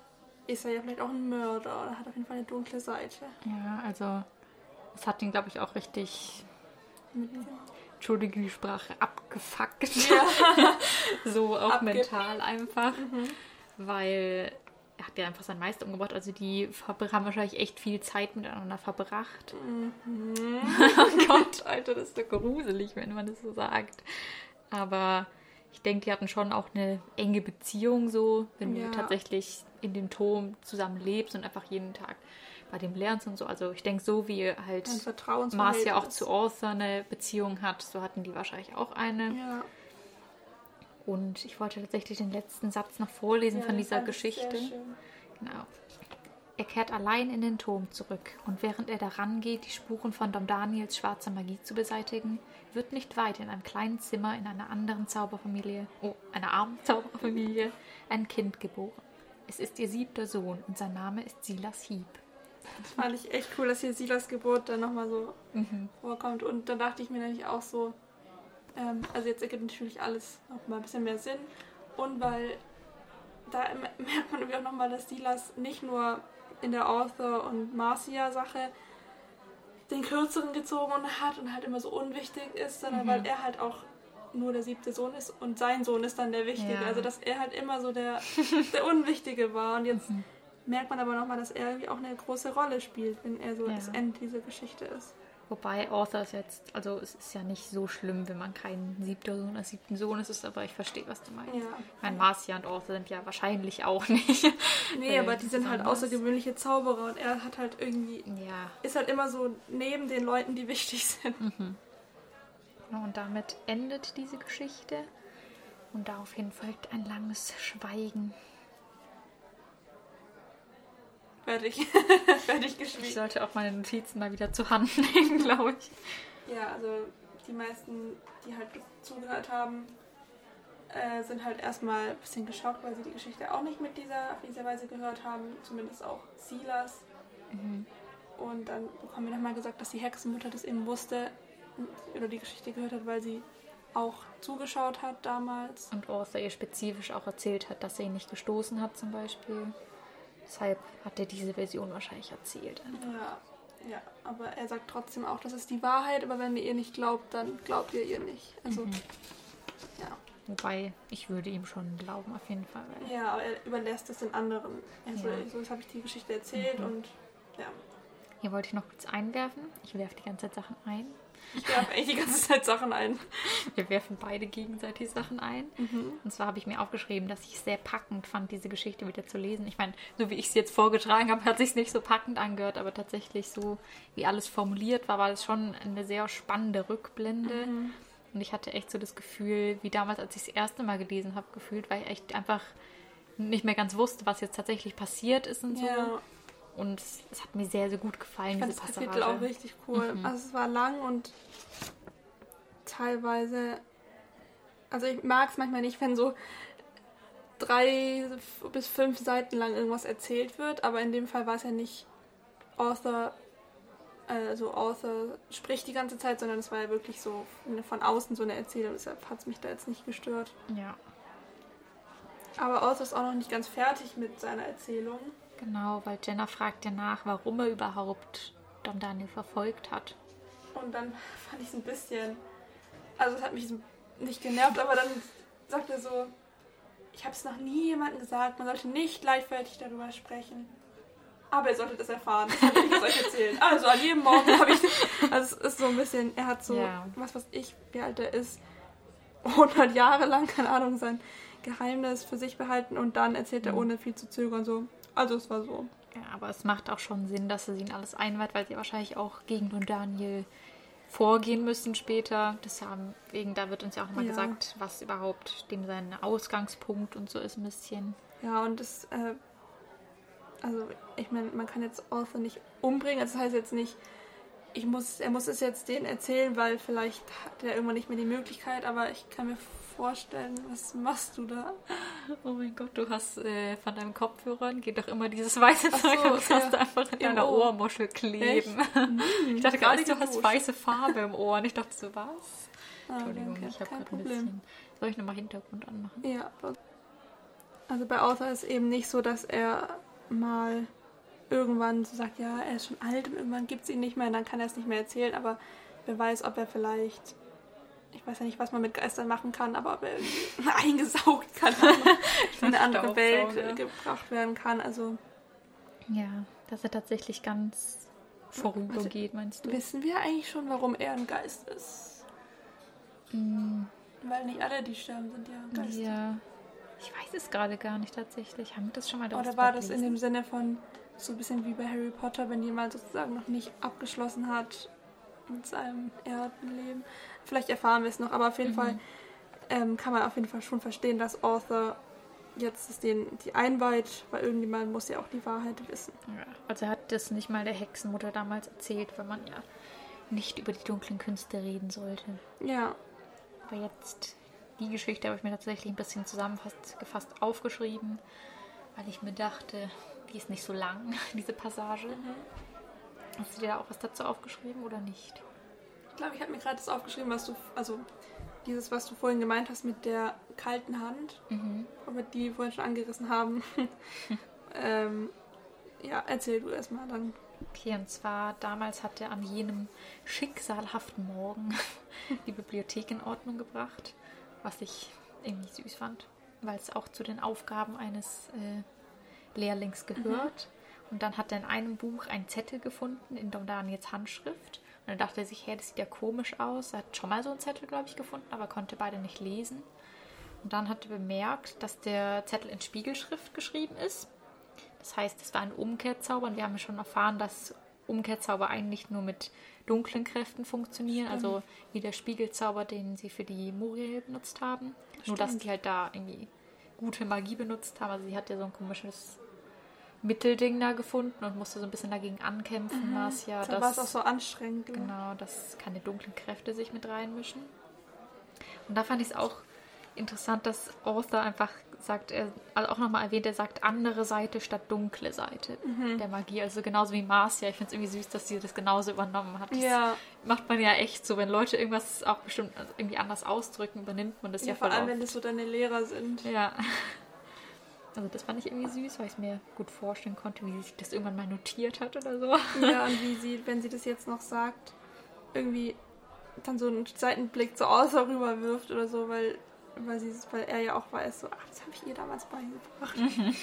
ist er ja vielleicht auch ein Mörder oder hat auf jeden Fall eine dunkle Seite. Ja, also es hat ihn, glaube ich, auch richtig, Mit entschuldige die Sprache, abgefuckt. ja. so auch Abge- mental einfach. Weil er hat ja einfach seinen Meister umgebracht. Also die haben wahrscheinlich echt viel Zeit miteinander verbracht. oh Gott, Alter, das ist doch gruselig, wenn man das so sagt. Aber ich denke, die hatten schon auch eine enge Beziehung so, wenn Ja. du tatsächlich in dem Turm zusammen lebst und einfach jeden Tag bei dem lernst und so. Also ich denke, so wie halt. Mars ja auch zu Arthur eine Beziehung hat, so hatten die wahrscheinlich auch eine. Ja. Und ich wollte tatsächlich den letzten Satz noch vorlesen Ja, von dieser Geschichte. Genau. Er kehrt allein in den Turm zurück und während er daran geht, die Spuren von Dom Daniels schwarzer Magie zu beseitigen, wird nicht weit in einem kleinen Zimmer in einer anderen Zauberfamilie, oh, einer armen Zauberfamilie, ein Kind geboren. Es ist ihr siebter Sohn und sein Name ist Silas Hieb. Das fand ich echt cool, dass hier Silas Geburt dann nochmal so Mhm. vorkommt. Und da dachte ich mir nämlich auch so, ähm, also jetzt ergibt natürlich alles noch mal ein bisschen mehr Sinn. Und weil da merkt man irgendwie auch nochmal, dass Silas nicht nur in der Arthur- und Marcia-Sache den kürzeren gezogen hat und halt immer so unwichtig ist, sondern Mhm. weil er halt auch nur der siebte Sohn ist und sein Sohn ist dann der Wichtige. Ja. Also dass er halt immer so der, der Unwichtige war. Und jetzt Mhm. merkt man aber nochmal, dass er irgendwie auch eine große Rolle spielt, wenn er so Ja. das Ende dieser Geschichte ist. Wobei Arthur ist jetzt, also es ist ja nicht so schlimm, wenn man kein siebter Sohn oder siebten Sohn ist, aber ich verstehe, was du meinst. Ja. Mein Marcia und Arthur sind ja wahrscheinlich auch nicht. Nee, äh, aber die sind halt außergewöhnliche Zauberer und er hat halt irgendwie, Ja, ist halt immer so neben den Leuten, die wichtig sind. Und damit endet diese Geschichte. Und daraufhin folgt ein langes Schweigen. Fertig. Fertig geschwiegen. Ich sollte auch meine Notizen mal wieder zur Hand nehmen, glaube ich. Ja, also die meisten, die halt zugehört haben, äh, sind halt erstmal ein bisschen geschockt, weil sie die Geschichte auch nicht mit dieser, auf dieser Weise gehört haben. Zumindest auch Silas. Mhm. Und dann bekommen wir nochmal gesagt, dass die Hexenmutter das eben wusste oder die Geschichte gehört hat, weil sie auch zugeschaut hat damals. Und Arthur ihr spezifisch auch erzählt hat, dass er ihn nicht gestoßen hat zum Beispiel. Deshalb hat er diese Version wahrscheinlich erzählt. Ja, ja, aber er sagt trotzdem auch, das ist die Wahrheit, aber wenn ihr ihr nicht glaubt, dann glaubt ihr ihr nicht. Also, Mhm. ja. Wobei, ich würde ihm schon glauben, auf jeden Fall. Ja, aber er überlässt es den anderen. Also, Ja. so habe ich die Geschichte erzählt Mhm. und ja. Hier wollte ich noch kurz einwerfen. Ich werfe die ganze Zeit Sachen ein. Ich werfe eigentlich die ganze Zeit Sachen ein. Wir werfen beide gegenseitig Sachen ein. Und zwar habe ich mir aufgeschrieben, dass ich es sehr packend fand, diese Geschichte wieder zu lesen. Ich meine, so wie ich es jetzt vorgetragen habe, hat sich nicht so packend angehört, aber tatsächlich so, wie alles formuliert war, war das schon eine sehr spannende Rückblende. Und ich hatte echt so das Gefühl, wie damals, als ich das erste Mal gelesen habe, gefühlt, weil ich echt einfach nicht mehr ganz wusste, was jetzt tatsächlich passiert ist und so. Ja, Und es, hat mir sehr, sehr gut gefallen, ich fand diese das Passage. Kapitel auch richtig cool. Mhm. Also, es war lang und teilweise. Also, ich mag es manchmal nicht, wenn so drei bis fünf Seiten lang irgendwas erzählt wird, aber in dem Fall war es ja nicht Author, also Author spricht die ganze Zeit, sondern es war ja wirklich so von außen so eine Erzählung, deshalb hat es mich da jetzt nicht gestört. Ja, Aber Author ist auch noch nicht ganz fertig mit seiner Erzählung. Genau, weil Jenna fragt ja nach, warum er überhaupt Don Daniel verfolgt hat. Und dann fand ich es ein bisschen, also es hat mich nicht genervt, aber dann sagt er so, ich habe es noch nie jemandem gesagt, man sollte nicht leichtfertig darüber sprechen. Aber ihr solltet es erfahren, das habe ich es euch erzählen. Also an jedem Morgen habe ich, also es ist so ein bisschen, er hat so, Ja. was weiß ich, wie alt er ist, 100 Jahre lang, keine Ahnung, sein Geheimnis für sich behalten und dann erzählt er Mhm. ohne viel zu zögern so, also es war so. Ja, aber es macht auch schon Sinn, dass sie ihn alles einweiht, weil sie wahrscheinlich auch gegen Don Daniel vorgehen müssen später. Deswegen, da wird uns ja auch nochmal Ja. gesagt, was überhaupt dem sein Ausgangspunkt und so ist ein bisschen. Ja, und das, äh, also ich meine, man kann jetzt Arthur nicht umbringen. Also das heißt jetzt nicht, ich muss, er muss es jetzt denen erzählen, weil vielleicht hat er irgendwann nicht mehr die Möglichkeit, aber ich kann mir vorstellen, was machst du da? Oh mein Gott, du hast äh, von deinem Kopfhörern geht doch immer dieses weiße Ach so, Zeug und das ja. hast du einfach in deiner Ohr. Ohrmuschel kleben. Hm, Ich dachte gerade, du hast weiße Farbe im Ohr und ich dachte so, was? Ah, Entschuldigung, danke, ich habe gerade ein bisschen. Soll ich nochmal Hintergrund anmachen? Ja. Also bei Arthur ist eben nicht so, dass er mal irgendwann so sagt, ja, er ist schon alt und irgendwann gibt es ihn nicht mehr und dann kann er es nicht mehr erzählen, aber wer weiß, ob er vielleicht, ich weiß ja nicht, was man mit Geistern machen kann, aber er eingesaugt kann, in eine andere Welt gebracht werden kann. Also Ja, dass er tatsächlich ganz vorübergeht, meinst du? wissen wir eigentlich schon, warum er ein Geist ist. Hm, Weil nicht alle, die sterben, sind ja Geister. ja. Ich weiß es gerade gar nicht tatsächlich. Haben wir das schon mal Oder war das in dem Sinne von so ein bisschen wie bei Harry Potter, wenn jemand sozusagen noch nicht abgeschlossen hat mit seinem Erdenleben? Vielleicht erfahren wir es noch, aber auf jeden Mhm. Fall ähm, kann man auf jeden Fall schon verstehen, dass Arthur jetzt den, die einweiht, weil irgendjemand muss ja auch die Wahrheit wissen. Ja, also hat das nicht mal der Hexenmutter damals erzählt, weil man ja nicht über die dunklen Künste reden sollte. Ja, Aber jetzt, die Geschichte habe ich mir tatsächlich ein bisschen zusammengefasst aufgeschrieben, weil ich mir dachte, die ist nicht so lang, diese Passage. Hast du dir da auch was dazu aufgeschrieben oder nicht? Ich glaube, ich habe mir gerade das aufgeschrieben, was du, also dieses, was du vorhin gemeint hast mit der kalten Hand, Mhm. aber die vorhin schon angerissen haben. ähm, ja, erzähl du erstmal dann. Okay, und zwar damals hat er an jenem schicksalhaften Morgen die Bibliothek in Ordnung gebracht, was ich irgendwie süß fand, weil es auch zu den Aufgaben eines äh, Lehrlings gehört. Und dann hat er in einem Buch einen Zettel gefunden in Don Daniels Handschrift. Und dann dachte er sich, hey, das sieht ja komisch aus. Er hat schon mal so einen Zettel, glaube ich, gefunden, aber konnte beide nicht lesen. Und dann hat er bemerkt, dass der Zettel in Spiegelschrift geschrieben ist. Das heißt, es war ein Umkehrzauber und wir haben ja schon erfahren, dass Umkehrzauber eigentlich nur mit dunklen Kräften funktionieren, also wie der Spiegelzauber, den sie für die Muriel benutzt haben. Nur dass Stimmt. die halt da irgendwie gute Magie benutzt haben. Also sie hat ja so ein komisches Mittelding da gefunden und musste so ein bisschen dagegen ankämpfen, was ja Da war es auch so anstrengend. ne? Genau, dass keine dunklen Kräfte sich mit reinmischen. Und da fand ich es auch interessant, dass Arthur einfach sagt, er also auch nochmal erwähnt, er sagt andere Seite statt dunkle Seite Mhm. der Magie. Also genauso wie Marcia. Ich finde es irgendwie süß, dass sie das genauso übernommen hat. Das Ja, macht man ja echt so, wenn Leute irgendwas auch bestimmt irgendwie anders ausdrücken, übernimmt man das ja, ja, vor voll allem, oft. wenn das so deine Lehrer sind. Ja. Also das fand ich irgendwie süß, weil ich es mir gut vorstellen konnte, wie sie sich das irgendwann mal notiert hat oder so. Ja, und wie sie, wenn sie das jetzt noch sagt, irgendwie dann so einen Seitenblick zu Arthur rüberwirft oder so, weil, weil, sie, weil er ja auch weiß, so, ach, das habe ich ihr damals beigebracht. Mhm.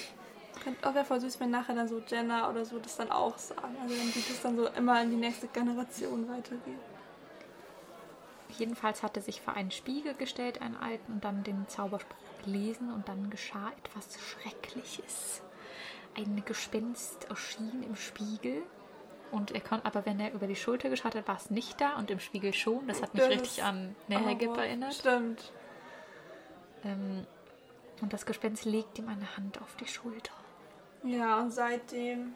Auch wäre voll süß, wenn nachher dann so Jenna oder so das dann auch sagen. Also dann geht es dann so immer in die nächste Generation weitergeht. Jedenfalls hatte sich vor einen Spiegel gestellt, einen alten, und dann den Zauberspruch gelesen und dann geschah etwas Schreckliches. Ein Gespenst erschien im Spiegel und er konnte, aber wenn er über die Schulter geschaut hat, war es nicht da und im Spiegel schon. Das hat mich Das richtig an Nahegib Horror. erinnert. Stimmt. Ähm, und das Gespenst legt ihm eine Hand auf die Schulter. Ja, und seitdem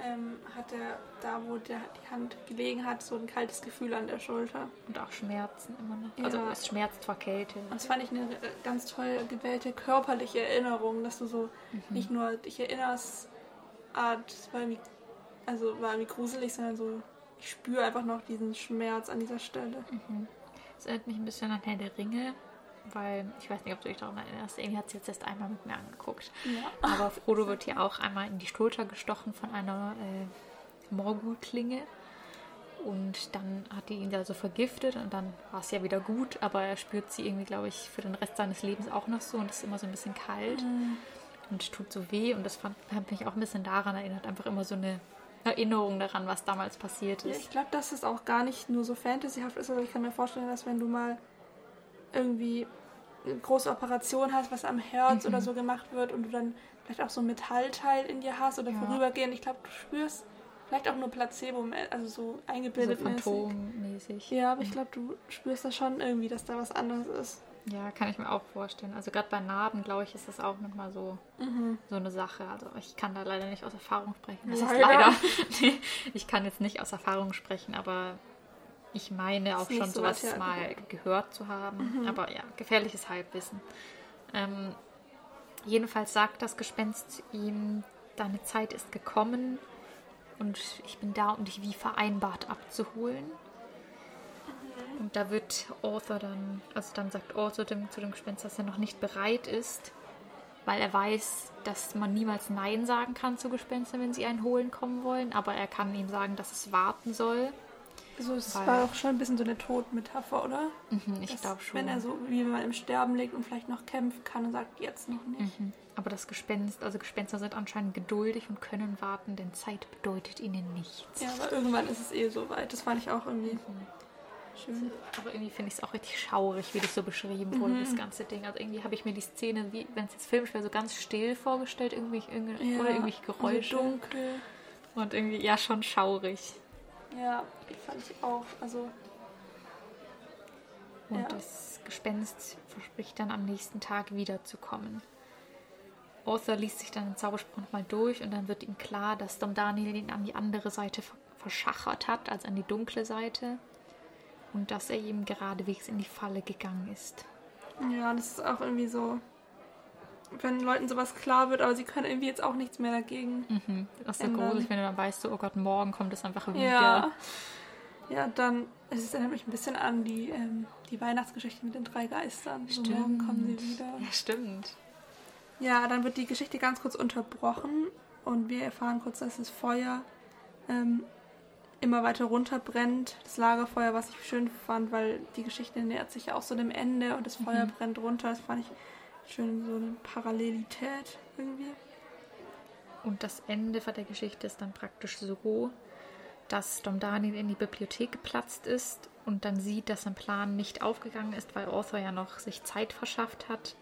ähm, hat er da, wo der, die Hand gelegen hat, so ein kaltes Gefühl an der Schulter. Und auch Schmerzen immer noch. Ja. Also es schmerzt vor Kälte. Und das fand ich eine äh, ganz toll gewählte körperliche Erinnerung, dass du so nicht nur dich erinnerst, ah, das war irgendwie, also war irgendwie gruselig, sondern so, ich spüre einfach noch diesen Schmerz an dieser Stelle. Es erinnert mich ein bisschen an Herr der Ringe, weil ich weiß nicht, ob du dich daran erinnerst. Amy hat es jetzt erst einmal mit mir angeguckt. Ja. Aber Frodo wird hier auch einmal in die Schulter gestochen von einer äh, Morgul-Klinge. Und dann hat die ihn da so vergiftet und dann war es ja wieder gut, aber er spürt sie irgendwie, glaube ich, für den Rest seines Lebens auch noch so und ist immer so ein bisschen kalt und tut so weh. Und das fand, hat mich auch ein bisschen daran erinnert, einfach immer so eine Erinnerung daran, was damals passiert Ja, ist. ich glaube, dass es auch gar nicht nur so fantasyhaft ist, aber ich kann mir vorstellen, dass wenn du mal irgendwie eine große Operation hast, was am Herz Mhm. oder so gemacht wird und du dann vielleicht auch so ein Metallteil in dir hast oder Ja. vorübergehend, ich glaube, du spürst vielleicht auch nur Placebo, also so so eingebildet mäßig. phantommäßig. Ja, aber ich glaube, du spürst da schon irgendwie, dass da was anderes ist. Ja, kann ich mir auch vorstellen. Also gerade bei Narben, glaube ich, ist das auch nochmal so, so eine Sache. Also ich kann da leider nicht aus Erfahrung sprechen. Das ist Leider. leider. Nee, ich kann jetzt nicht aus Erfahrung sprechen, aber ich meine auch schon so sowas weit mal gehört zu haben. Aber ja, gefährliches Halbwissen. Ähm, jedenfalls sagt das Gespenst ihm, deine Zeit ist gekommen und ich bin da, um dich wie vereinbart abzuholen. Und da wird Arthur dann, also dann sagt Arthur dem, zu dem Gespenst, dass er noch nicht bereit ist, weil er weiß, dass man niemals Nein sagen kann zu Gespenstern, wenn sie einen holen kommen wollen. Aber er kann ihm sagen, dass es warten soll. Also es Weil- war auch schon ein bisschen so eine Todmetapher, oder? Mhm, ich glaube schon. Wenn er so, wie wenn man im Sterben liegt und vielleicht noch kämpfen kann und sagt, jetzt noch nicht. Mhm. Aber das Gespenst, also Gespenster sind anscheinend geduldig und können warten, denn Zeit bedeutet ihnen nichts. Ja, aber irgendwann ist es eh so weit. Das fand ich auch irgendwie Mhm. schön. Aber irgendwie finde ich es auch richtig schaurig, wie das so beschrieben wurde, das ganze Ding. Also irgendwie habe ich mir die Szene, wie wenn es jetzt filmisch wäre, so ganz still vorgestellt, irgendwie, irgendwie Ja, oder irgendwelche Geräusche. So dunkel. Und irgendwie, ja, schon schaurig. Ja, fand ich auch. Also, Und Ja. das Gespenst verspricht dann am nächsten Tag wiederzukommen. Arthur liest sich dann den Zauberspruch nochmal durch und dann wird ihm klar, dass Dom Daniel ihn an die andere Seite ver- verschachert hat, also an die dunkle Seite. Und dass er ihm geradewegs in die Falle gegangen ist. ja, das ist auch irgendwie so, wenn Leuten sowas klar wird, aber sie können irgendwie jetzt auch nichts mehr dagegen. Mhm. Das ist so Ändern. gruselig, wenn du dann weißt, so, oh Gott, morgen kommt es einfach wieder. Ja. Ja, dann, es erinnert mich ein bisschen an die, ähm, die Weihnachtsgeschichte mit den drei Geistern. So morgen kommen sie wieder. Ja, stimmt. Ja, dann wird die Geschichte ganz kurz unterbrochen und wir erfahren kurz, dass das Feuer ähm, immer weiter runterbrennt. Das Lagerfeuer, was ich schön fand, weil die Geschichte nähert sich ja auch so dem Ende und das Feuer brennt runter. Das fand ich schön, so eine Parallelität irgendwie. Und das Ende von der Geschichte ist dann praktisch so, dass Dom Daniel in die Bibliothek geplatzt ist und dann sieht, dass sein Plan nicht aufgegangen ist, weil Arthur ja noch sich Zeit verschafft hat.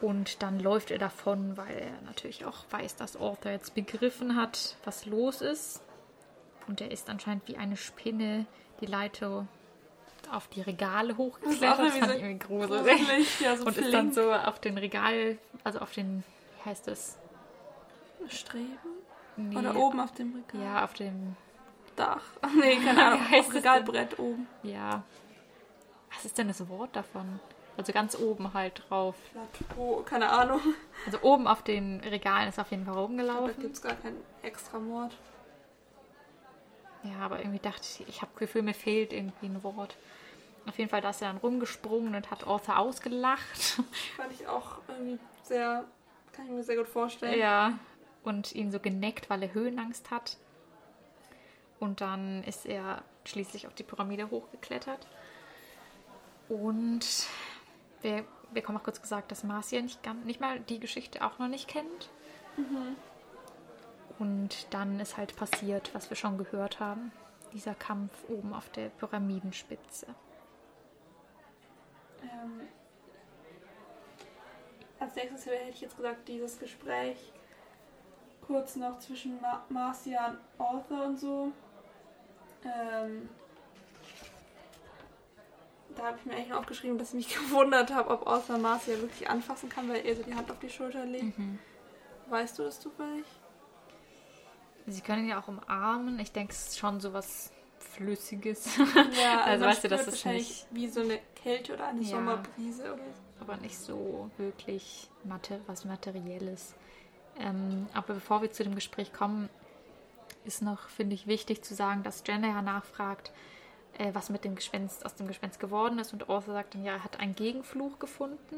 Und dann läuft er davon, weil er natürlich auch weiß, dass Arthur jetzt begriffen hat, was los ist. Und er ist anscheinend wie eine Spinne die Leiter auf die Regale Das hochgeklettert. Das irgendwie fand so ich irgendwie gruselig. gruselig, ja, so Und ist dann flink. so auf den Regal, also auf den, wie heißt das? Streben? Nee, Oder oben auf dem Regal? Ja, auf dem, Dach. Nee, keine Ahnung. Auf Regalbrett oben. ja. Was ist denn das Wort davon? Also ganz oben halt drauf. Plateau, keine Ahnung. Also oben auf den Regalen ist auf jeden Fall Da rumgelaufen. gibt es gar keinen extra Mord. Ja, aber irgendwie dachte ich, ich habe das Gefühl, mir fehlt irgendwie ein Wort. Auf jeden Fall, da ist er dann rumgesprungen und hat Arthur ausgelacht. Fand ich auch irgendwie sehr, kann ich mir sehr gut vorstellen. Ja. Und ihn so geneckt, weil er Höhenangst hat. Und dann ist er schließlich auf die Pyramide hochgeklettert. Und wir bekommen auch kurz gesagt, dass Marcia nicht, ganz, nicht mal die Geschichte auch noch nicht kennt. Und dann ist halt passiert, was wir schon gehört haben. Dieser Kampf oben auf der Pyramidenspitze. Ähm, als nächstes hätte ich jetzt gesagt, dieses Gespräch kurz noch zwischen Ma Marcia und Arthur und so. Ähm, da habe ich mir eigentlich noch aufgeschrieben, dass ich mich gewundert habe, ob Arthur Marcia wirklich anfassen kann, weil er so die Hand auf die Schulter legt. Weißt du das zufällig? Sie können ihn ja auch umarmen. Ich denke, es ist schon so was Flüssiges. Ja, Also man weißt du, das ist nicht- wie so eine Kälte oder eine Ja. Sommerbrise oder so. aber nicht so wirklich Mater was Materielles. Ähm, aber bevor wir zu dem Gespräch kommen, ist noch, finde ich, wichtig zu sagen, dass Jenna ja nachfragt, äh, was mit dem Gespenst aus dem Gespenst geworden ist. Und Arthur sagt dann, ja, er hat einen Gegenfluch gefunden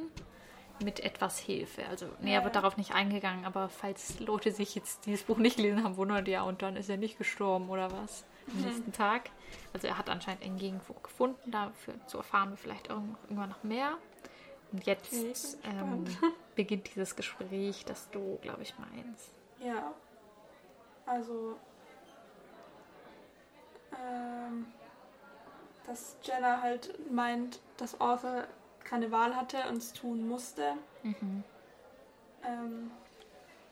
mit etwas Hilfe. Also näher Ja, wird darauf nicht eingegangen, aber falls Leute sich jetzt dieses Buch nicht gelesen haben, wundert ja, und dann ist er nicht gestorben oder was am nächsten Tag. Also er hat anscheinend einen Gegenfluch gefunden, dafür zu erfahren wir vielleicht irgend- irgendwann noch mehr. Und jetzt ähm, beginnt dieses Gespräch, das du, glaube ich, meinst. Ja. Also. Ähm, dass Jenna halt meint, dass Arthur keine Wahl hatte und es tun musste. Mhm. Ähm,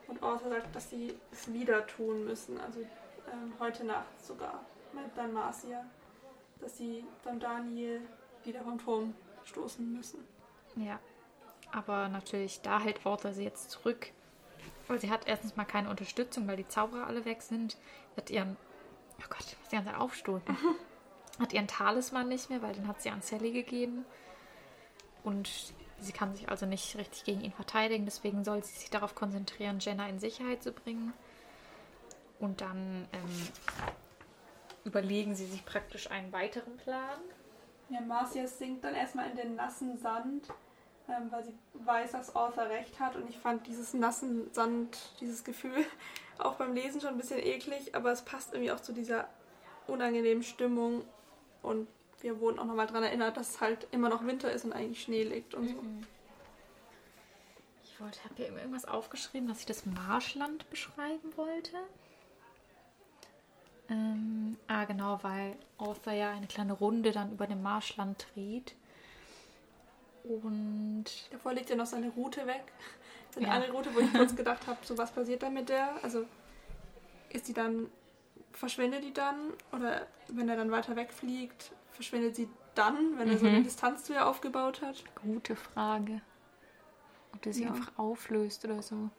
und Arthur sagt, dass sie es wieder tun müssen. Also ähm, heute Nacht sogar. Meint dann Marcia. Dass sie dann Daniel wieder vom Turm stoßen müssen. Ja. Aber natürlich, da hält Arthur sie jetzt zurück. Weil sie hat erstens mal keine Unterstützung, weil die Zauberer alle weg sind. Sie hat ihren. Oh Gott, ich muss die ganze Zeit aufstoßen. hat ihren Talisman nicht mehr, weil den hat sie an Sally gegeben. Und sie kann sich also nicht richtig gegen ihn verteidigen. Deswegen soll sie sich darauf konzentrieren, Jenna in Sicherheit zu bringen. Und dann ähm, überlegen sie sich praktisch einen weiteren Plan. Ja, Marcia sinkt dann erstmal in den nassen Sand, ähm, weil sie weiß, dass Arthur recht hat. Und ich fand dieses nassen Sand, dieses Gefühl auch beim Lesen schon ein bisschen eklig, aber es passt irgendwie auch zu dieser unangenehmen Stimmung. Und wir wurden auch nochmal daran erinnert, dass es halt immer noch Winter ist und eigentlich Schnee liegt und so. Ich wollte, habe hier irgendwas aufgeschrieben, dass ich das Marschland beschreiben wollte. Ähm, ah, genau, weil Arthur ja eine kleine Runde dann über dem Marschland dreht. Und Davor liegt ja noch seine Route weg. Seine Ja. andere Route, wo ich kurz gedacht habe, so was passiert da mit der? Also ist die dann, verschwindet die dann? Oder wenn er dann weiter wegfliegt, verschwindet sie dann, wenn er so Mhm. eine Distanz zu ihr aufgebaut hat? gute Frage. Ob der sich Ja. einfach auflöst oder so.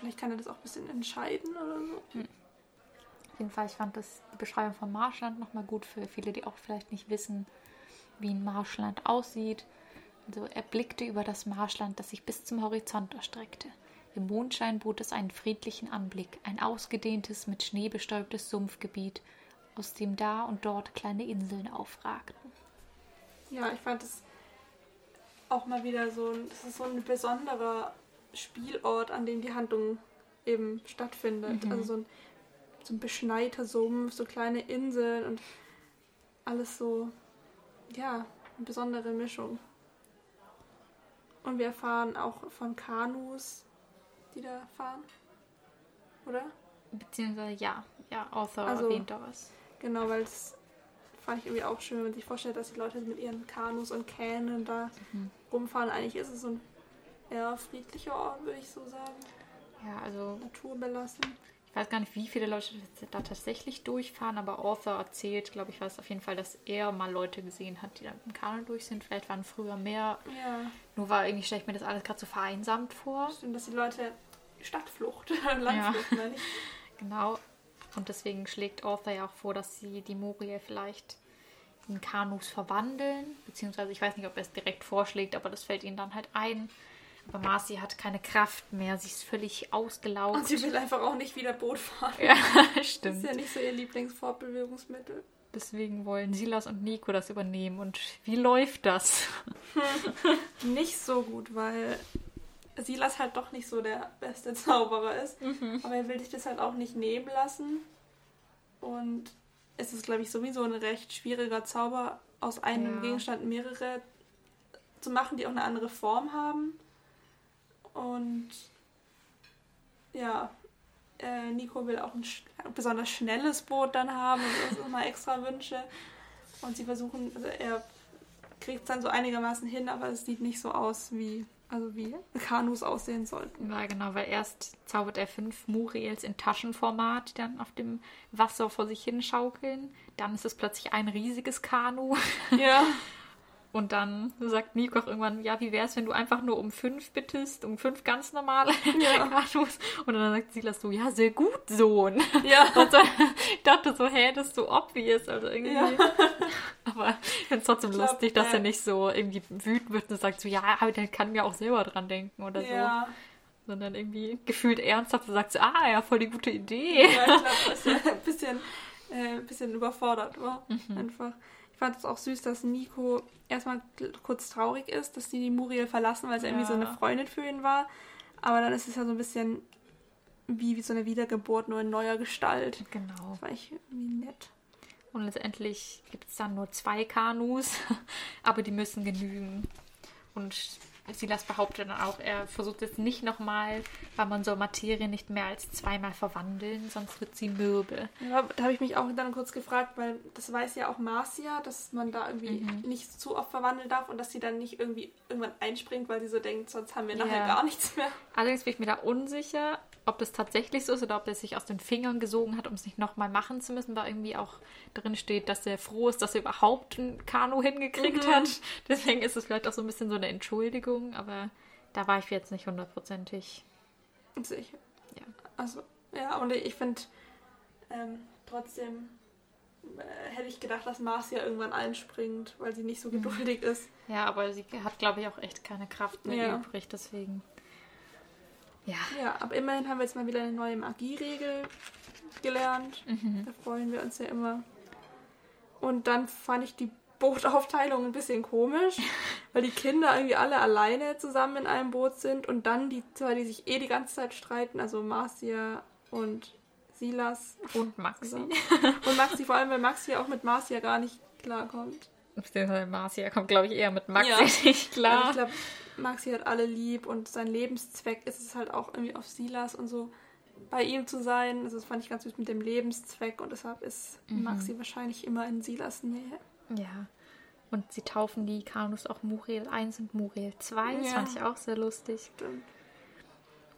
Vielleicht kann er das auch ein bisschen entscheiden oder so. Auf jeden Fall, ich fand das, die Beschreibung von Marschland nochmal gut für viele, die auch vielleicht nicht wissen, wie ein Marschland aussieht. Also er blickte über das Marschland, das sich bis zum Horizont erstreckte. Im Mondschein bot es einen friedlichen Anblick, ein ausgedehntes, mit Schnee bestäubtes Sumpfgebiet, aus dem da und dort kleine Inseln aufragten. Ja, ich fand es auch mal wieder so, ein- das ist so ein besonderer Spielort, an dem die Handlung eben stattfindet. Mhm. Also so ein, so ein beschneiter Sumpf, so kleine Inseln und alles so, ja, eine besondere Mischung. Und wir erfahren auch von Kanus, die da fahren. Oder? Beziehungsweise ja, ja, Arthur Also- erwähnt da was. Genau, weil das fand ich irgendwie auch schön, wenn man sich vorstellt, dass die Leute mit ihren Kanus und Kähnen da Mhm. rumfahren. Eigentlich ist es so ein eher friedlicher Ort, würde ich so sagen. Ja, also Naturbelassen. Ich weiß gar nicht, wie viele Leute da tatsächlich durchfahren, aber Arthur erzählt, glaube ich, es auf jeden Fall, dass er mal Leute gesehen hat, die dann im Kanu durch sind. Vielleicht waren früher mehr. Ja. Nur war irgendwie, stelle ich mir das alles gerade so vereinsamt vor. Stimmt, dass die Leute Stadtflucht, Landflucht, meine ich. Genau. Und deswegen schlägt Arthur ja auch vor, dass sie die Muriel vielleicht in Kanus verwandeln. Beziehungsweise ich weiß nicht, ob er es direkt vorschlägt, aber das fällt ihnen dann halt ein. Aber Marcy hat keine Kraft mehr. Sie ist völlig ausgelaugt. Und sie will einfach auch nicht wieder Boot fahren. ja, Das stimmt. ist ja nicht so ihr Lieblingsfortbewegungsmittel. Deswegen wollen Silas und Nico das übernehmen. Und wie läuft das? Nicht so gut, weil Silas halt doch nicht so der beste Zauberer ist. Aber er will sich das halt auch nicht nehmen lassen. Und es ist, glaube ich, sowieso ein recht schwieriger Zauber, aus einem Ja. Gegenstand mehrere zu machen, die auch eine andere Form haben. Und ja, äh, Nico will auch ein, sch besonders schnelles Boot dann haben und das ist immer extra Wünsche. Und sie versuchen, also er kriegt es dann so einigermaßen hin, aber es sieht nicht so aus, wie, also wie Kanus aussehen sollten. Ja, genau, weil erst zaubert er fünf Muriels in Taschenformat, die dann auf dem Wasser vor sich hin schaukeln. Dann ist es plötzlich ein riesiges Kanu. Ja. Und dann sagt Nico auch irgendwann, ja, wie wäre es, wenn du einfach nur um fünf bittest, um fünf ganz normale Ja. Und dann sagt Silas so, ja, sehr gut, Sohn. Ja. Und so, ich dachte so, hä, das ist so obvious. Also irgendwie. Ja. Aber ich finde es trotzdem glaub, lustig, dass er nicht so irgendwie wütend wird und sagt so, ja, aber der kann mir auch selber dran denken oder so. Ja. Sondern irgendwie gefühlt ernsthaft und sagt so, ah, ja, voll die gute Idee. Ja, ich glaube, dass er ein bisschen, äh, ein bisschen überfordert war. Mhm. Einfach. Ich fand es auch süß, dass Nico erstmal kurz traurig ist, dass die die Muriel verlassen, weil sie irgendwie so Ja. eine Freundin für ihn war. Aber dann ist es ja so ein bisschen wie, wie so eine Wiedergeburt, nur in neuer Gestalt. Genau. Das war echt irgendwie nett. Und letztendlich gibt es dann nur zwei Kanus, aber die müssen genügen. Und Silas behauptet dann auch, er versucht jetzt nicht nochmal, weil man soll Materie nicht mehr als zweimal verwandeln, sonst wird sie mürbe. Ja, da habe ich mich auch dann kurz gefragt, weil das weiß ja auch Marcia, dass man da irgendwie Mhm. nicht zu oft verwandeln darf und dass sie dann nicht irgendwie irgendwann einspringt, weil sie so denkt, sonst haben wir nachher Ja. gar nichts mehr. Allerdings bin ich mir da unsicher, ob das tatsächlich so ist oder ob er sich aus den Fingern gesogen hat, um es nicht nochmal machen zu müssen, weil irgendwie auch drin steht, dass er froh ist, dass er überhaupt ein Kanu hingekriegt Mhm. hat. Deswegen ist es vielleicht auch so ein bisschen so eine Entschuldigung, aber da war ich jetzt nicht hundertprozentig. Sicher. Ja. Also, ja, und ich finde ähm, trotzdem äh, hätte ich gedacht, dass Marcia irgendwann einspringt, weil sie nicht so geduldig ist. Ja, aber sie hat, glaube ich, auch echt keine Kraft mehr Ja. übrig, deswegen. Ja. Ja, aber immerhin haben wir jetzt mal wieder eine neue Magieregel gelernt. Mhm. Da freuen wir uns ja immer. Und dann fand ich die Bootaufteilung ein bisschen komisch, weil die Kinder irgendwie alle alleine zusammen in einem Boot sind und dann die zwei, die sich eh die ganze Zeit streiten, also Marcia und Silas Und Maxi. Und Maxi, vor allem, weil Maxi auch mit Marcia gar nicht klarkommt. Beziehungsweise Marcia kommt, glaube ich, eher mit Maxi Ja. nicht Also klar. ich glaube, Maxi hat alle lieb und sein Lebenszweck ist es halt auch irgendwie auf Silas und so bei ihm zu sein. Also das fand ich ganz süß mit dem Lebenszweck und deshalb ist Mhm. Maxi wahrscheinlich immer in Silas Nähe. Ja. Und sie taufen die Kanus auch Muriel 1 und Muriel 2. Das Ja. fand ich auch sehr lustig. Stimmt.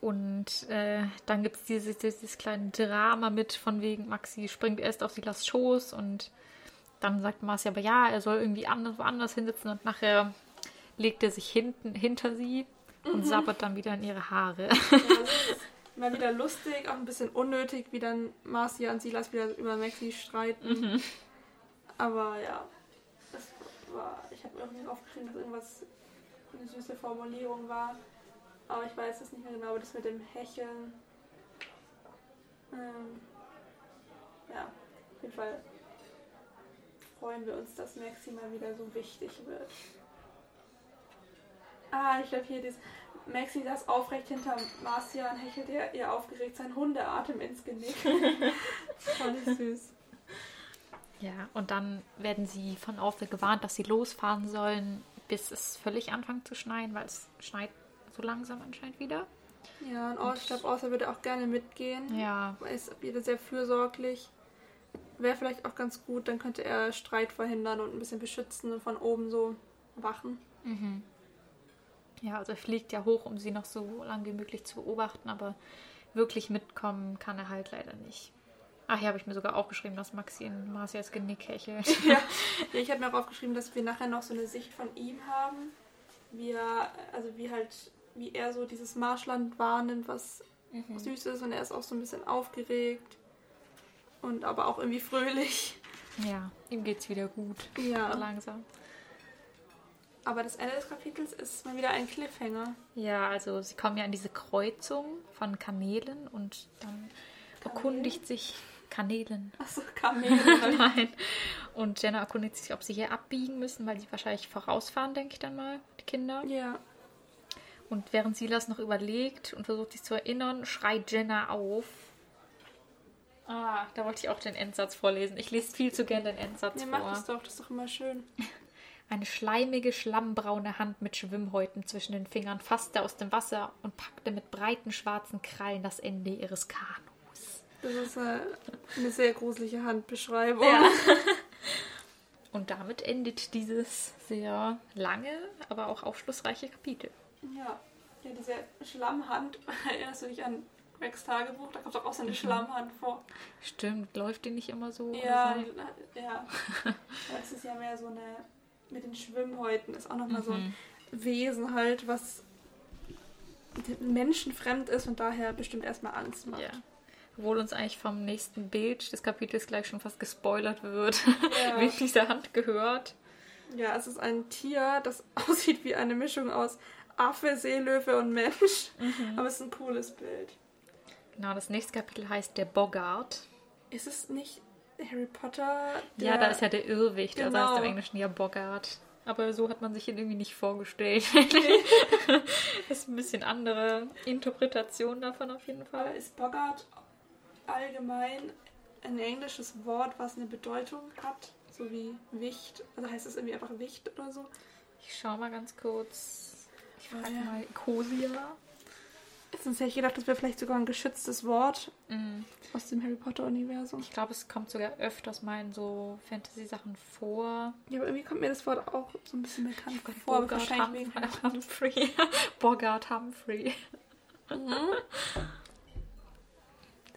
Und äh, dann gibt es dieses, dieses kleine Drama mit, von wegen Maxi springt erst auf Silas Schoß und dann sagt Marcia aber ja, er soll irgendwie anders, woanders hinsitzen und nachher legt er sich hinten hinter sie und sabbert dann wieder in ihre Haare. Ja, das mal wieder lustig, auch ein bisschen unnötig, wie dann Marcia und Silas wieder über Maxi streiten. Mhm. Aber ja, war, ich habe irgendwie aufgeschrieben, dass irgendwas eine süße Formulierung war. Aber ich weiß es nicht mehr genau, aber das mit dem Hecheln. Ähm, ja, auf jeden Fall freuen wir uns, dass Maxi mal wieder so wichtig wird. Ah, ich glaube hier dieses. Maxi saß aufrecht hinter Marcia und hechelte ihr, ihr aufgeregt seinen Hundeatem ins Genick. ich süß. Ja, und dann werden sie von Orphe gewarnt, dass sie losfahren sollen, bis es völlig anfängt zu schneien, weil es schneit so langsam anscheinend wieder. Ja, und auch, ich glaube, Außer würde auch gerne mitgehen. Ja, ist wieder sehr fürsorglich. Wäre vielleicht auch ganz gut, dann könnte er Streit verhindern und ein bisschen beschützen und von oben so wachen. Ja, also er fliegt ja hoch, um sie noch so lange wie möglich zu beobachten, aber wirklich mitkommen kann er halt leider nicht. Ach, hier habe ich mir sogar aufgeschrieben, dass Maxi in Marcias Genick hechelt. ja. ja, ich habe mir auch aufgeschrieben, dass wir nachher noch so eine Sicht von ihm haben, wie er, also wie halt, wie er so dieses Marschland wahrnimmt, was Mhm. süß ist und er ist auch so ein bisschen aufgeregt und aber auch irgendwie fröhlich. Ja, ihm geht's wieder gut. Ja. Langsam. Aber das Ende des Kapitels ist mal wieder ein Cliffhanger. Ja, also sie kommen ja in diese Kreuzung von Kamelen und dann erkundigt sich Kanälen. Achso, Kamele. Nein. Und Jenna erkundigt sich, ob sie hier abbiegen müssen, weil sie wahrscheinlich vorausfahren, denke ich dann mal, die Kinder. ja. Und während Silas noch überlegt und versucht sich zu erinnern, schreit Jenna auf. Ah, da wollte ich auch den Endsatz vorlesen. Ich lese viel zu gern den Endsatz Nee, vor. mach das doch, das ist doch immer schön. Eine schleimige, schlammbraune Hand mit Schwimmhäuten zwischen den Fingern fasste aus dem Wasser und packte mit breiten schwarzen Krallen das Ende ihres Kanus. Das ist äh, eine sehr gruselige Handbeschreibung. Und damit endet dieses sehr lange, aber auch aufschlussreiche Kapitel. Ja, ja diese Schlammhand, erinnerst du dich an Gregs Tagebuch? Da kommt doch auch so eine Schlammhand vor. Stimmt, läuft die nicht immer so? Ja, so? ja. Das ist ja mehr so eine, mit den Schwimmhäuten ist auch nochmal so ein Wesen halt, was den Menschen fremd ist und daher bestimmt erstmal Angst macht. Ja. Obwohl uns eigentlich vom nächsten Bild des Kapitels gleich schon fast gespoilert wird, Ja. wem diese Hand gehört. Ja, es ist ein Tier, das aussieht wie eine Mischung aus Affe, Seelöwe und Mensch. Mhm. Aber es ist ein cooles Bild. Genau, das nächste Kapitel heißt Der Boggart. Ist es nicht Harry Potter? Ja, da ist ja der Irrwicht, also heißt Genau. im Englischen ja Boggart. Aber so hat man sich ihn irgendwie nicht vorgestellt. das ist ein bisschen andere Interpretation davon auf jeden Aber Fall. ist Bogart allgemein ein englisches Wort, was eine Bedeutung hat? So wie Wicht. Also heißt es irgendwie einfach Wicht oder so? Ich schau mal ganz kurz. Ich frage Ja. mal Ecosia. Sonst hätte ich gedacht, das wäre vielleicht sogar ein geschütztes Wort Mhm. aus dem Harry Potter-Universum. Ich glaube, es kommt sogar öfters mal in so Fantasy-Sachen vor. Ja, aber irgendwie kommt mir das Wort auch so ein bisschen bekannt Gott, vor. Bogart Wahrscheinlich wegen Harry Hum- Humphrey. Bogart Humphrey.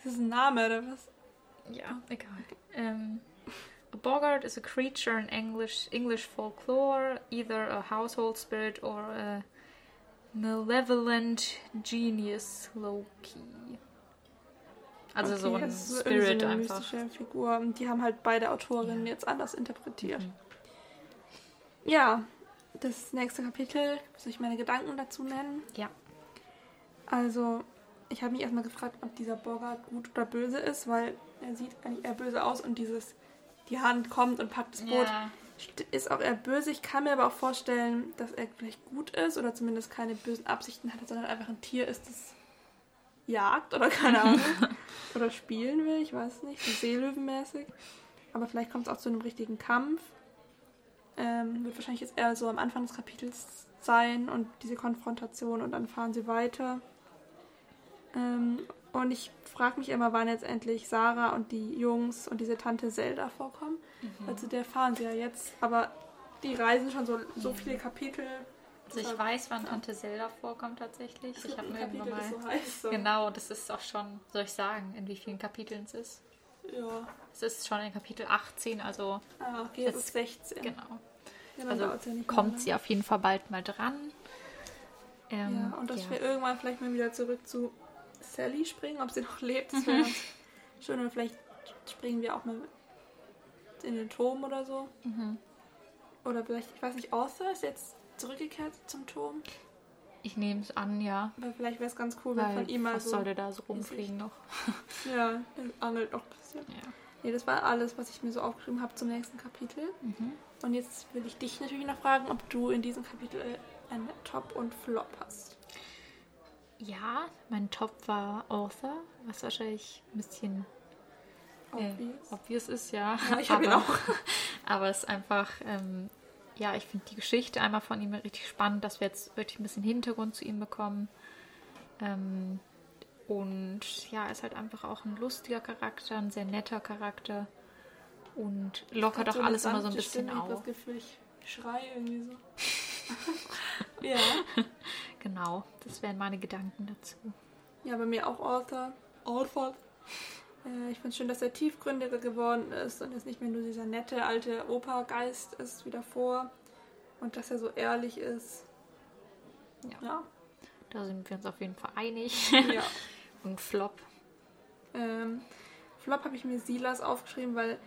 Das ist ein Name oder was? Ja, egal. Um, a boggart is a creature in English English folklore, either a household spirit or a malevolent genius Loki. Also so Okay, ein das ist Spirit so eine einfach. mystische Figur. Und die haben halt beide Autorinnen jetzt anders interpretiert. Mhm. Ja, das nächste Kapitel, soll ich meine Gedanken dazu nennen? Ja. Also, ich habe mich erstmal gefragt, ob dieser Bogart gut oder böse ist, weil er sieht eigentlich eher böse aus und dieses, die Hand kommt und packt das Boot, Ja. st- ist auch eher böse. Ich kann mir aber auch vorstellen, dass er vielleicht gut ist oder zumindest keine bösen Absichten hat, sondern einfach ein Tier ist, das jagt oder keine Ahnung. oder spielen will, ich weiß nicht, so seelöwenmäßig. Aber vielleicht kommt es auch zu einem richtigen Kampf. Ähm, wird wahrscheinlich jetzt eher so am Anfang des Kapitels sein und diese Konfrontation und dann fahren sie weiter. Ähm, und ich frage mich immer, wann jetzt endlich Sarah und die Jungs und diese Tante Zelda vorkommen. Weil zu der fahren sie ja jetzt. Aber die reisen schon so, so viele Kapitel. Also ich weiß, wann Tante Zelda vorkommt tatsächlich. Ich habe mir irgendwann mal... so heißt. So. Genau, das ist auch schon, soll ich sagen, in wie vielen Kapiteln es ist? Ja. Es ist schon in Kapitel 18, also Ah, okay, jetzt Jetzt- ist 16. genau. Ja, Also ja kommt lange. sie auf jeden Fall bald mal dran. Ähm, Ja, und dass ja. wir irgendwann vielleicht mal wieder zurück zu Sally springen, ob sie noch lebt. Das wäre Mhm. schön. Und vielleicht springen wir auch mal in den Turm oder so. Mhm. Oder vielleicht, ich weiß nicht, Arthur ist jetzt zurückgekehrt zum Turm. Ich nehme es an, ja. Aber vielleicht wäre es ganz cool, wenn von ihm mal was so. sollte da so rumfliegen noch? Ja, angelt noch ein bisschen. Ja. Nee, das war alles, was ich mir so aufgeschrieben habe zum nächsten Kapitel. Mhm. Und jetzt will ich dich natürlich noch fragen, ob du in diesem Kapitel einen Top und Flop hast. Ja, mein Top war Author, was wahrscheinlich ein bisschen äh, Obvious. obvious ist, ja. Ja, ich hab ihn auch. aber es ist einfach, ähm, ja, ich finde die Geschichte einmal von ihm richtig spannend, dass wir jetzt wirklich ein bisschen Hintergrund zu ihm bekommen. Ähm, und ja, er ist halt einfach auch ein lustiger Charakter, ein sehr netter Charakter und lockert auch eine alles immer so ein bisschen Stimme. Ich habe auf. das Gefühl, ich schreie irgendwie so. ja. Genau, das wären meine Gedanken dazu. Ja, bei mir auch Arthur. Arthur. Äh, ich finde es schön, dass er tiefgründiger geworden ist und jetzt nicht mehr nur dieser nette alte Opa-Geist ist wie davor. Und dass er so ehrlich ist. Ja. Ja. Da sind wir uns auf jeden Fall einig. ja. Und Flop. Ähm, Flop habe ich mir Silas aufgeschrieben, weil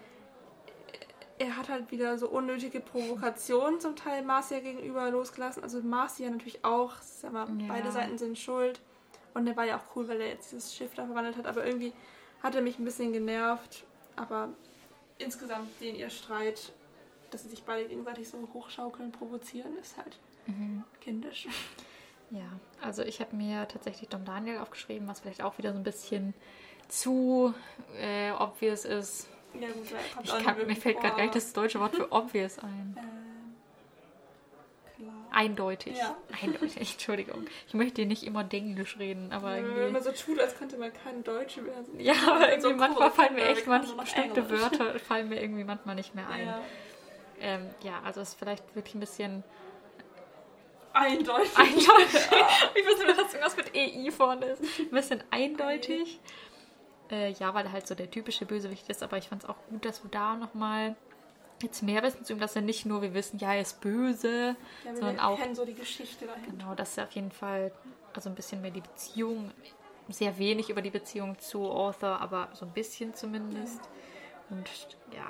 er hat halt wieder so unnötige Provokationen zum Teil Marcia gegenüber losgelassen. Also Marcia natürlich auch. Mal, Ja. Beide Seiten sind schuld. Und er war ja auch cool, weil er jetzt das Schiff da verwandelt hat. Aber irgendwie hat er mich ein bisschen genervt. Aber insgesamt den ihr Streit, dass sie sich beide gegenseitig so hochschaukeln, provozieren, ist halt kindisch. Ja, also ich habe mir tatsächlich Dom Daniel aufgeschrieben, was vielleicht auch wieder so ein bisschen zu äh, obvious ist. Ja gut, kommt Ich kann, nicht mir fällt gerade gleich das deutsche Wort für obvious ein. Ähm, klar. Eindeutig. Ja. Eindeutig, Entschuldigung. Ich möchte hier nicht immer Denglisch reden, aber Wenn irgendwie. man so tut, als könnte man kein Deutsch mehr. Ja, aber irgendwie so manchmal kurz, fallen mir echt manche bestimmte Englisch. Wörter fallen mir irgendwie manchmal nicht mehr ein. Ja. Ähm, ja, also es ist vielleicht wirklich ein bisschen Eindeutig. eindeutig. ich wusste nur, dass irgendwas mit EI vorne ist. Ein bisschen eindeutig. Äh, ja, weil er halt so der typische Bösewicht ist, aber ich fand es auch gut, dass wir da nochmal jetzt mehr wissen zu ihm, dass er nicht nur, wir wissen, ja, er ist böse, Ja, wir sondern auch, kennen so die Geschichte dahinter. genau, dass er auf jeden Fall, also ein bisschen mehr die Beziehung, sehr wenig über die Beziehung zu Arthur, aber so ein bisschen zumindest. Und ja,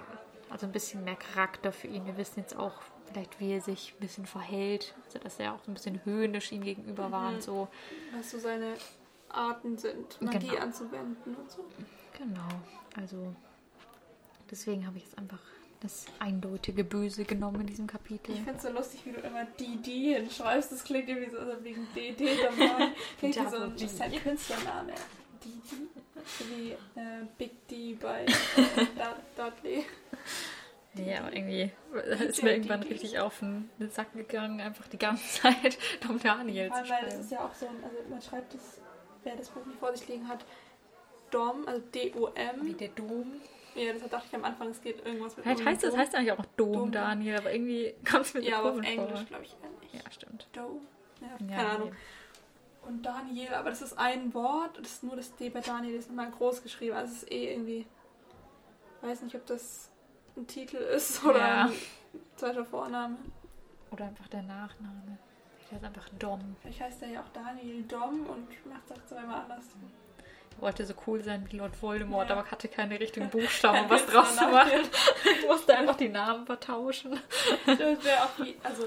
also ein bisschen mehr Charakter für ihn. Wir wissen jetzt auch vielleicht, wie er sich ein bisschen verhält, also dass er auch so ein bisschen höhnisch ihm gegenüber war Mhm. und so. Was so seine Arten sind, Magie Genau. anzuwenden und so. Genau, also deswegen habe ich jetzt einfach das eindeutige Böse genommen in diesem Kapitel. Ich finde es so lustig, wie du immer DD hinschreibst. Das klingt irgendwie so, also wegen DD dabei. Klingt wie so ein, das ist ein Künstlername. DD. So wie äh, Big D bei äh, Dud- Dudley. Nee, aber irgendwie ist Ja, mir die- irgendwann die- richtig auf den Sack gegangen, einfach die ganze Zeit Tom Daniel zu allem, weil das schreiben. ist ja auch so also man schreibt das, wer das Buch nicht vor sich liegen hat, Dom, also D-O-M. Wie der Dom. Ja, deshalb dachte ich am Anfang, es geht irgendwas mit Vielleicht heißt das Dom. heißt eigentlich auch noch Dom, Dom. Daniel, aber irgendwie kommt es mir so Ja, aber auf Englisch glaube ich eher nicht. Ja, stimmt. Dome? Ja, Ja, keine Ahnung. nee. Und Daniel, aber das ist ein Wort, das ist nur das D bei Daniel, das ist nochmal groß geschrieben. Also es ist eh irgendwie. Weiß nicht, ob das ein Titel ist oder Ja. ein zweiter Vorname. Oder einfach der Nachname. Der ist einfach Dom. Heißt er ja auch Daniel Dom und macht es zweimal anders. Wollte so cool sein wie Lord Voldemort, Ja. aber hatte keine richtigen Buchstaben, um was draus zu machen. Ich musste einfach die Namen vertauschen. Das wäre auch wie, also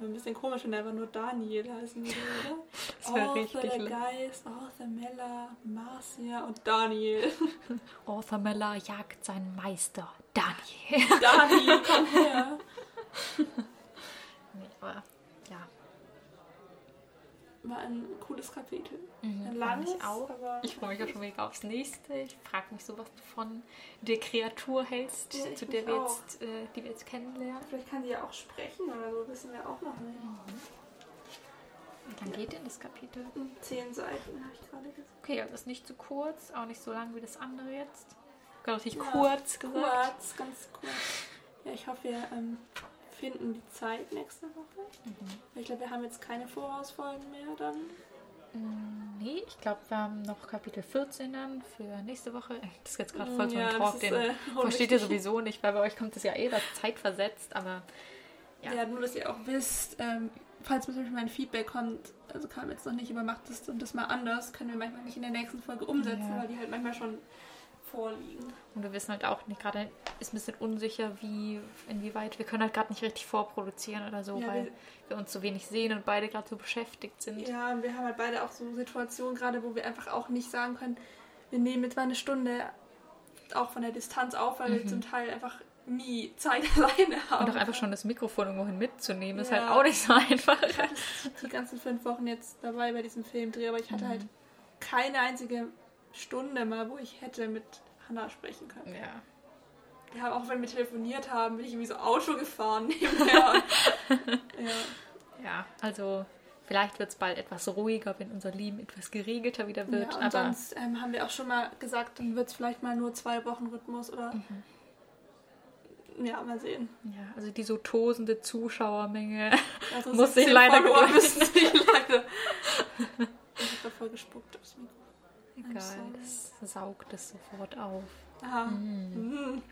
ein bisschen komisch, wenn er einfach nur Daniel heißen würde, oder? Das wäre richtig der. Geist, Arthur Meller, Marcia und Daniel. Arthur Meller jagt seinen Meister, Daniel. Daniel, komm her. Nee, aber War ein cooles Kapitel. Mhm, ein langes, ich auch. Ich freue mich auch schon mega aufs nächste. Ich frage mich so, was du von der Kreatur hältst, Ja, ich zu der wir jetzt, äh, die wir jetzt kennenlernen. Vielleicht kann sie ja auch sprechen oder so, wissen wir auch noch nicht. Wie lang geht denn das Kapitel? Zehn Seiten, habe ich gerade gesagt. Okay, also ist nicht zu kurz, auch nicht so lang wie das andere jetzt. Genau, nicht Ja, kurz gesagt. Kurz, ganz kurz. Ja, ich hoffe, wir ähm, finden die Zeit nächste Woche. Mhm. Ich glaube, wir haben jetzt keine Vorausfolgen mehr dann. Mm, Nee, ich glaube, wir haben noch Kapitel 14 dann für nächste Woche. Das ist jetzt gerade Mm, voll so ein ja, Talk, ist, den äh, versteht ihr sowieso nicht, weil bei euch kommt das ja eh das zeitversetzt, aber Ja. Ja. nur, dass ihr auch wisst, ähm, falls zum Beispiel mein Feedback kommt, also kam jetzt noch nicht, aber macht das und das mal anders, können wir manchmal nicht in der nächsten Folge umsetzen, Ja. weil die halt manchmal schon vorliegen. Und wir wissen halt auch nicht, gerade ist ein bisschen unsicher, wie, inwieweit, wir können halt gerade nicht richtig vorproduzieren oder so, Ja, weil wir- wir uns so wenig sehen und beide gerade so beschäftigt sind. Ja, und wir haben halt beide auch so Situationen gerade, wo wir einfach auch nicht sagen können, wir nehmen jetzt mal eine Stunde auch von der Distanz auf, weil wir Mhm. zum Teil einfach nie Zeit alleine haben. Und auch einfach schon das Mikrofon irgendwohin mitzunehmen, ist Ja. halt auch nicht so einfach. Ich hatte die ganzen fünf Wochen jetzt dabei bei diesem Filmdreh, aber ich hatte Mhm. halt keine einzige Stunde mal, wo ich hätte mit Hannah sprechen können. Ja. Haben auch, wenn wir telefoniert haben, bin ich irgendwie so Auto gefahren nebenher. ja. ja, also vielleicht wird es bald etwas ruhiger, wenn unser Leben etwas geregelter wieder wird, ja, aber sonst ähm, haben wir auch schon mal gesagt, dann wird es vielleicht mal nur zwei Wochen Rhythmus oder. Mhm. Ja, mal sehen. ja, also die so tosende Zuschauermenge. Also Muss 17 ich leider Follower müssen sich leider. Ich habe voll gespuckt aufs Mikro. Egal, sorry. das saugt es sofort auf. Aha. Mm. Mhm.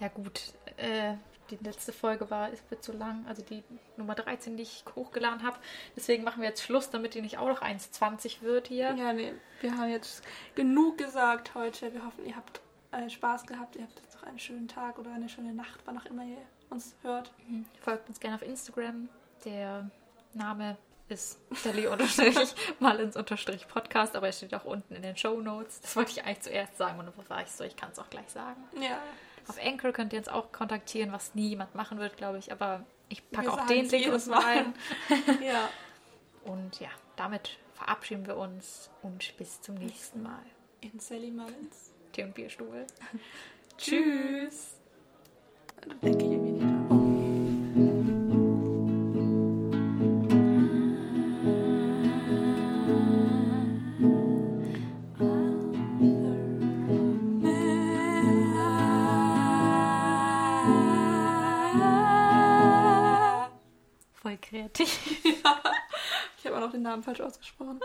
Ja gut, äh, die letzte Folge war, es wird zu lang, also die Nummer 13, die ich hochgeladen habe. Deswegen machen wir jetzt Schluss, damit die nicht auch noch 1,20 wird hier. Ja, nee, wir haben jetzt genug gesagt heute. Wir hoffen, ihr habt äh, Spaß gehabt. Ihr habt jetzt noch einen schönen Tag oder eine schöne Nacht, wann auch immer ihr uns hört. Folgt uns gerne auf Instagram. Der Name ist Sally mal ins Unterstrich Podcast, aber er steht auch unten in den Show Notes. Das wollte ich eigentlich zuerst sagen und dann war ich so, ich kann es auch gleich sagen. Ja. Auf Anchor könnt ihr uns auch kontaktieren, was nie jemand machen wird, glaube ich, aber ich packe auch den Link Mal. rein. ja. Und ja, damit verabschieden wir uns und bis zum nächsten Mal. In Sally Mullins. Tee und Bierstube. Tschüss. Da denke ich irgendwie nicht kreativ. Ich habe auch noch den Namen falsch ausgesprochen.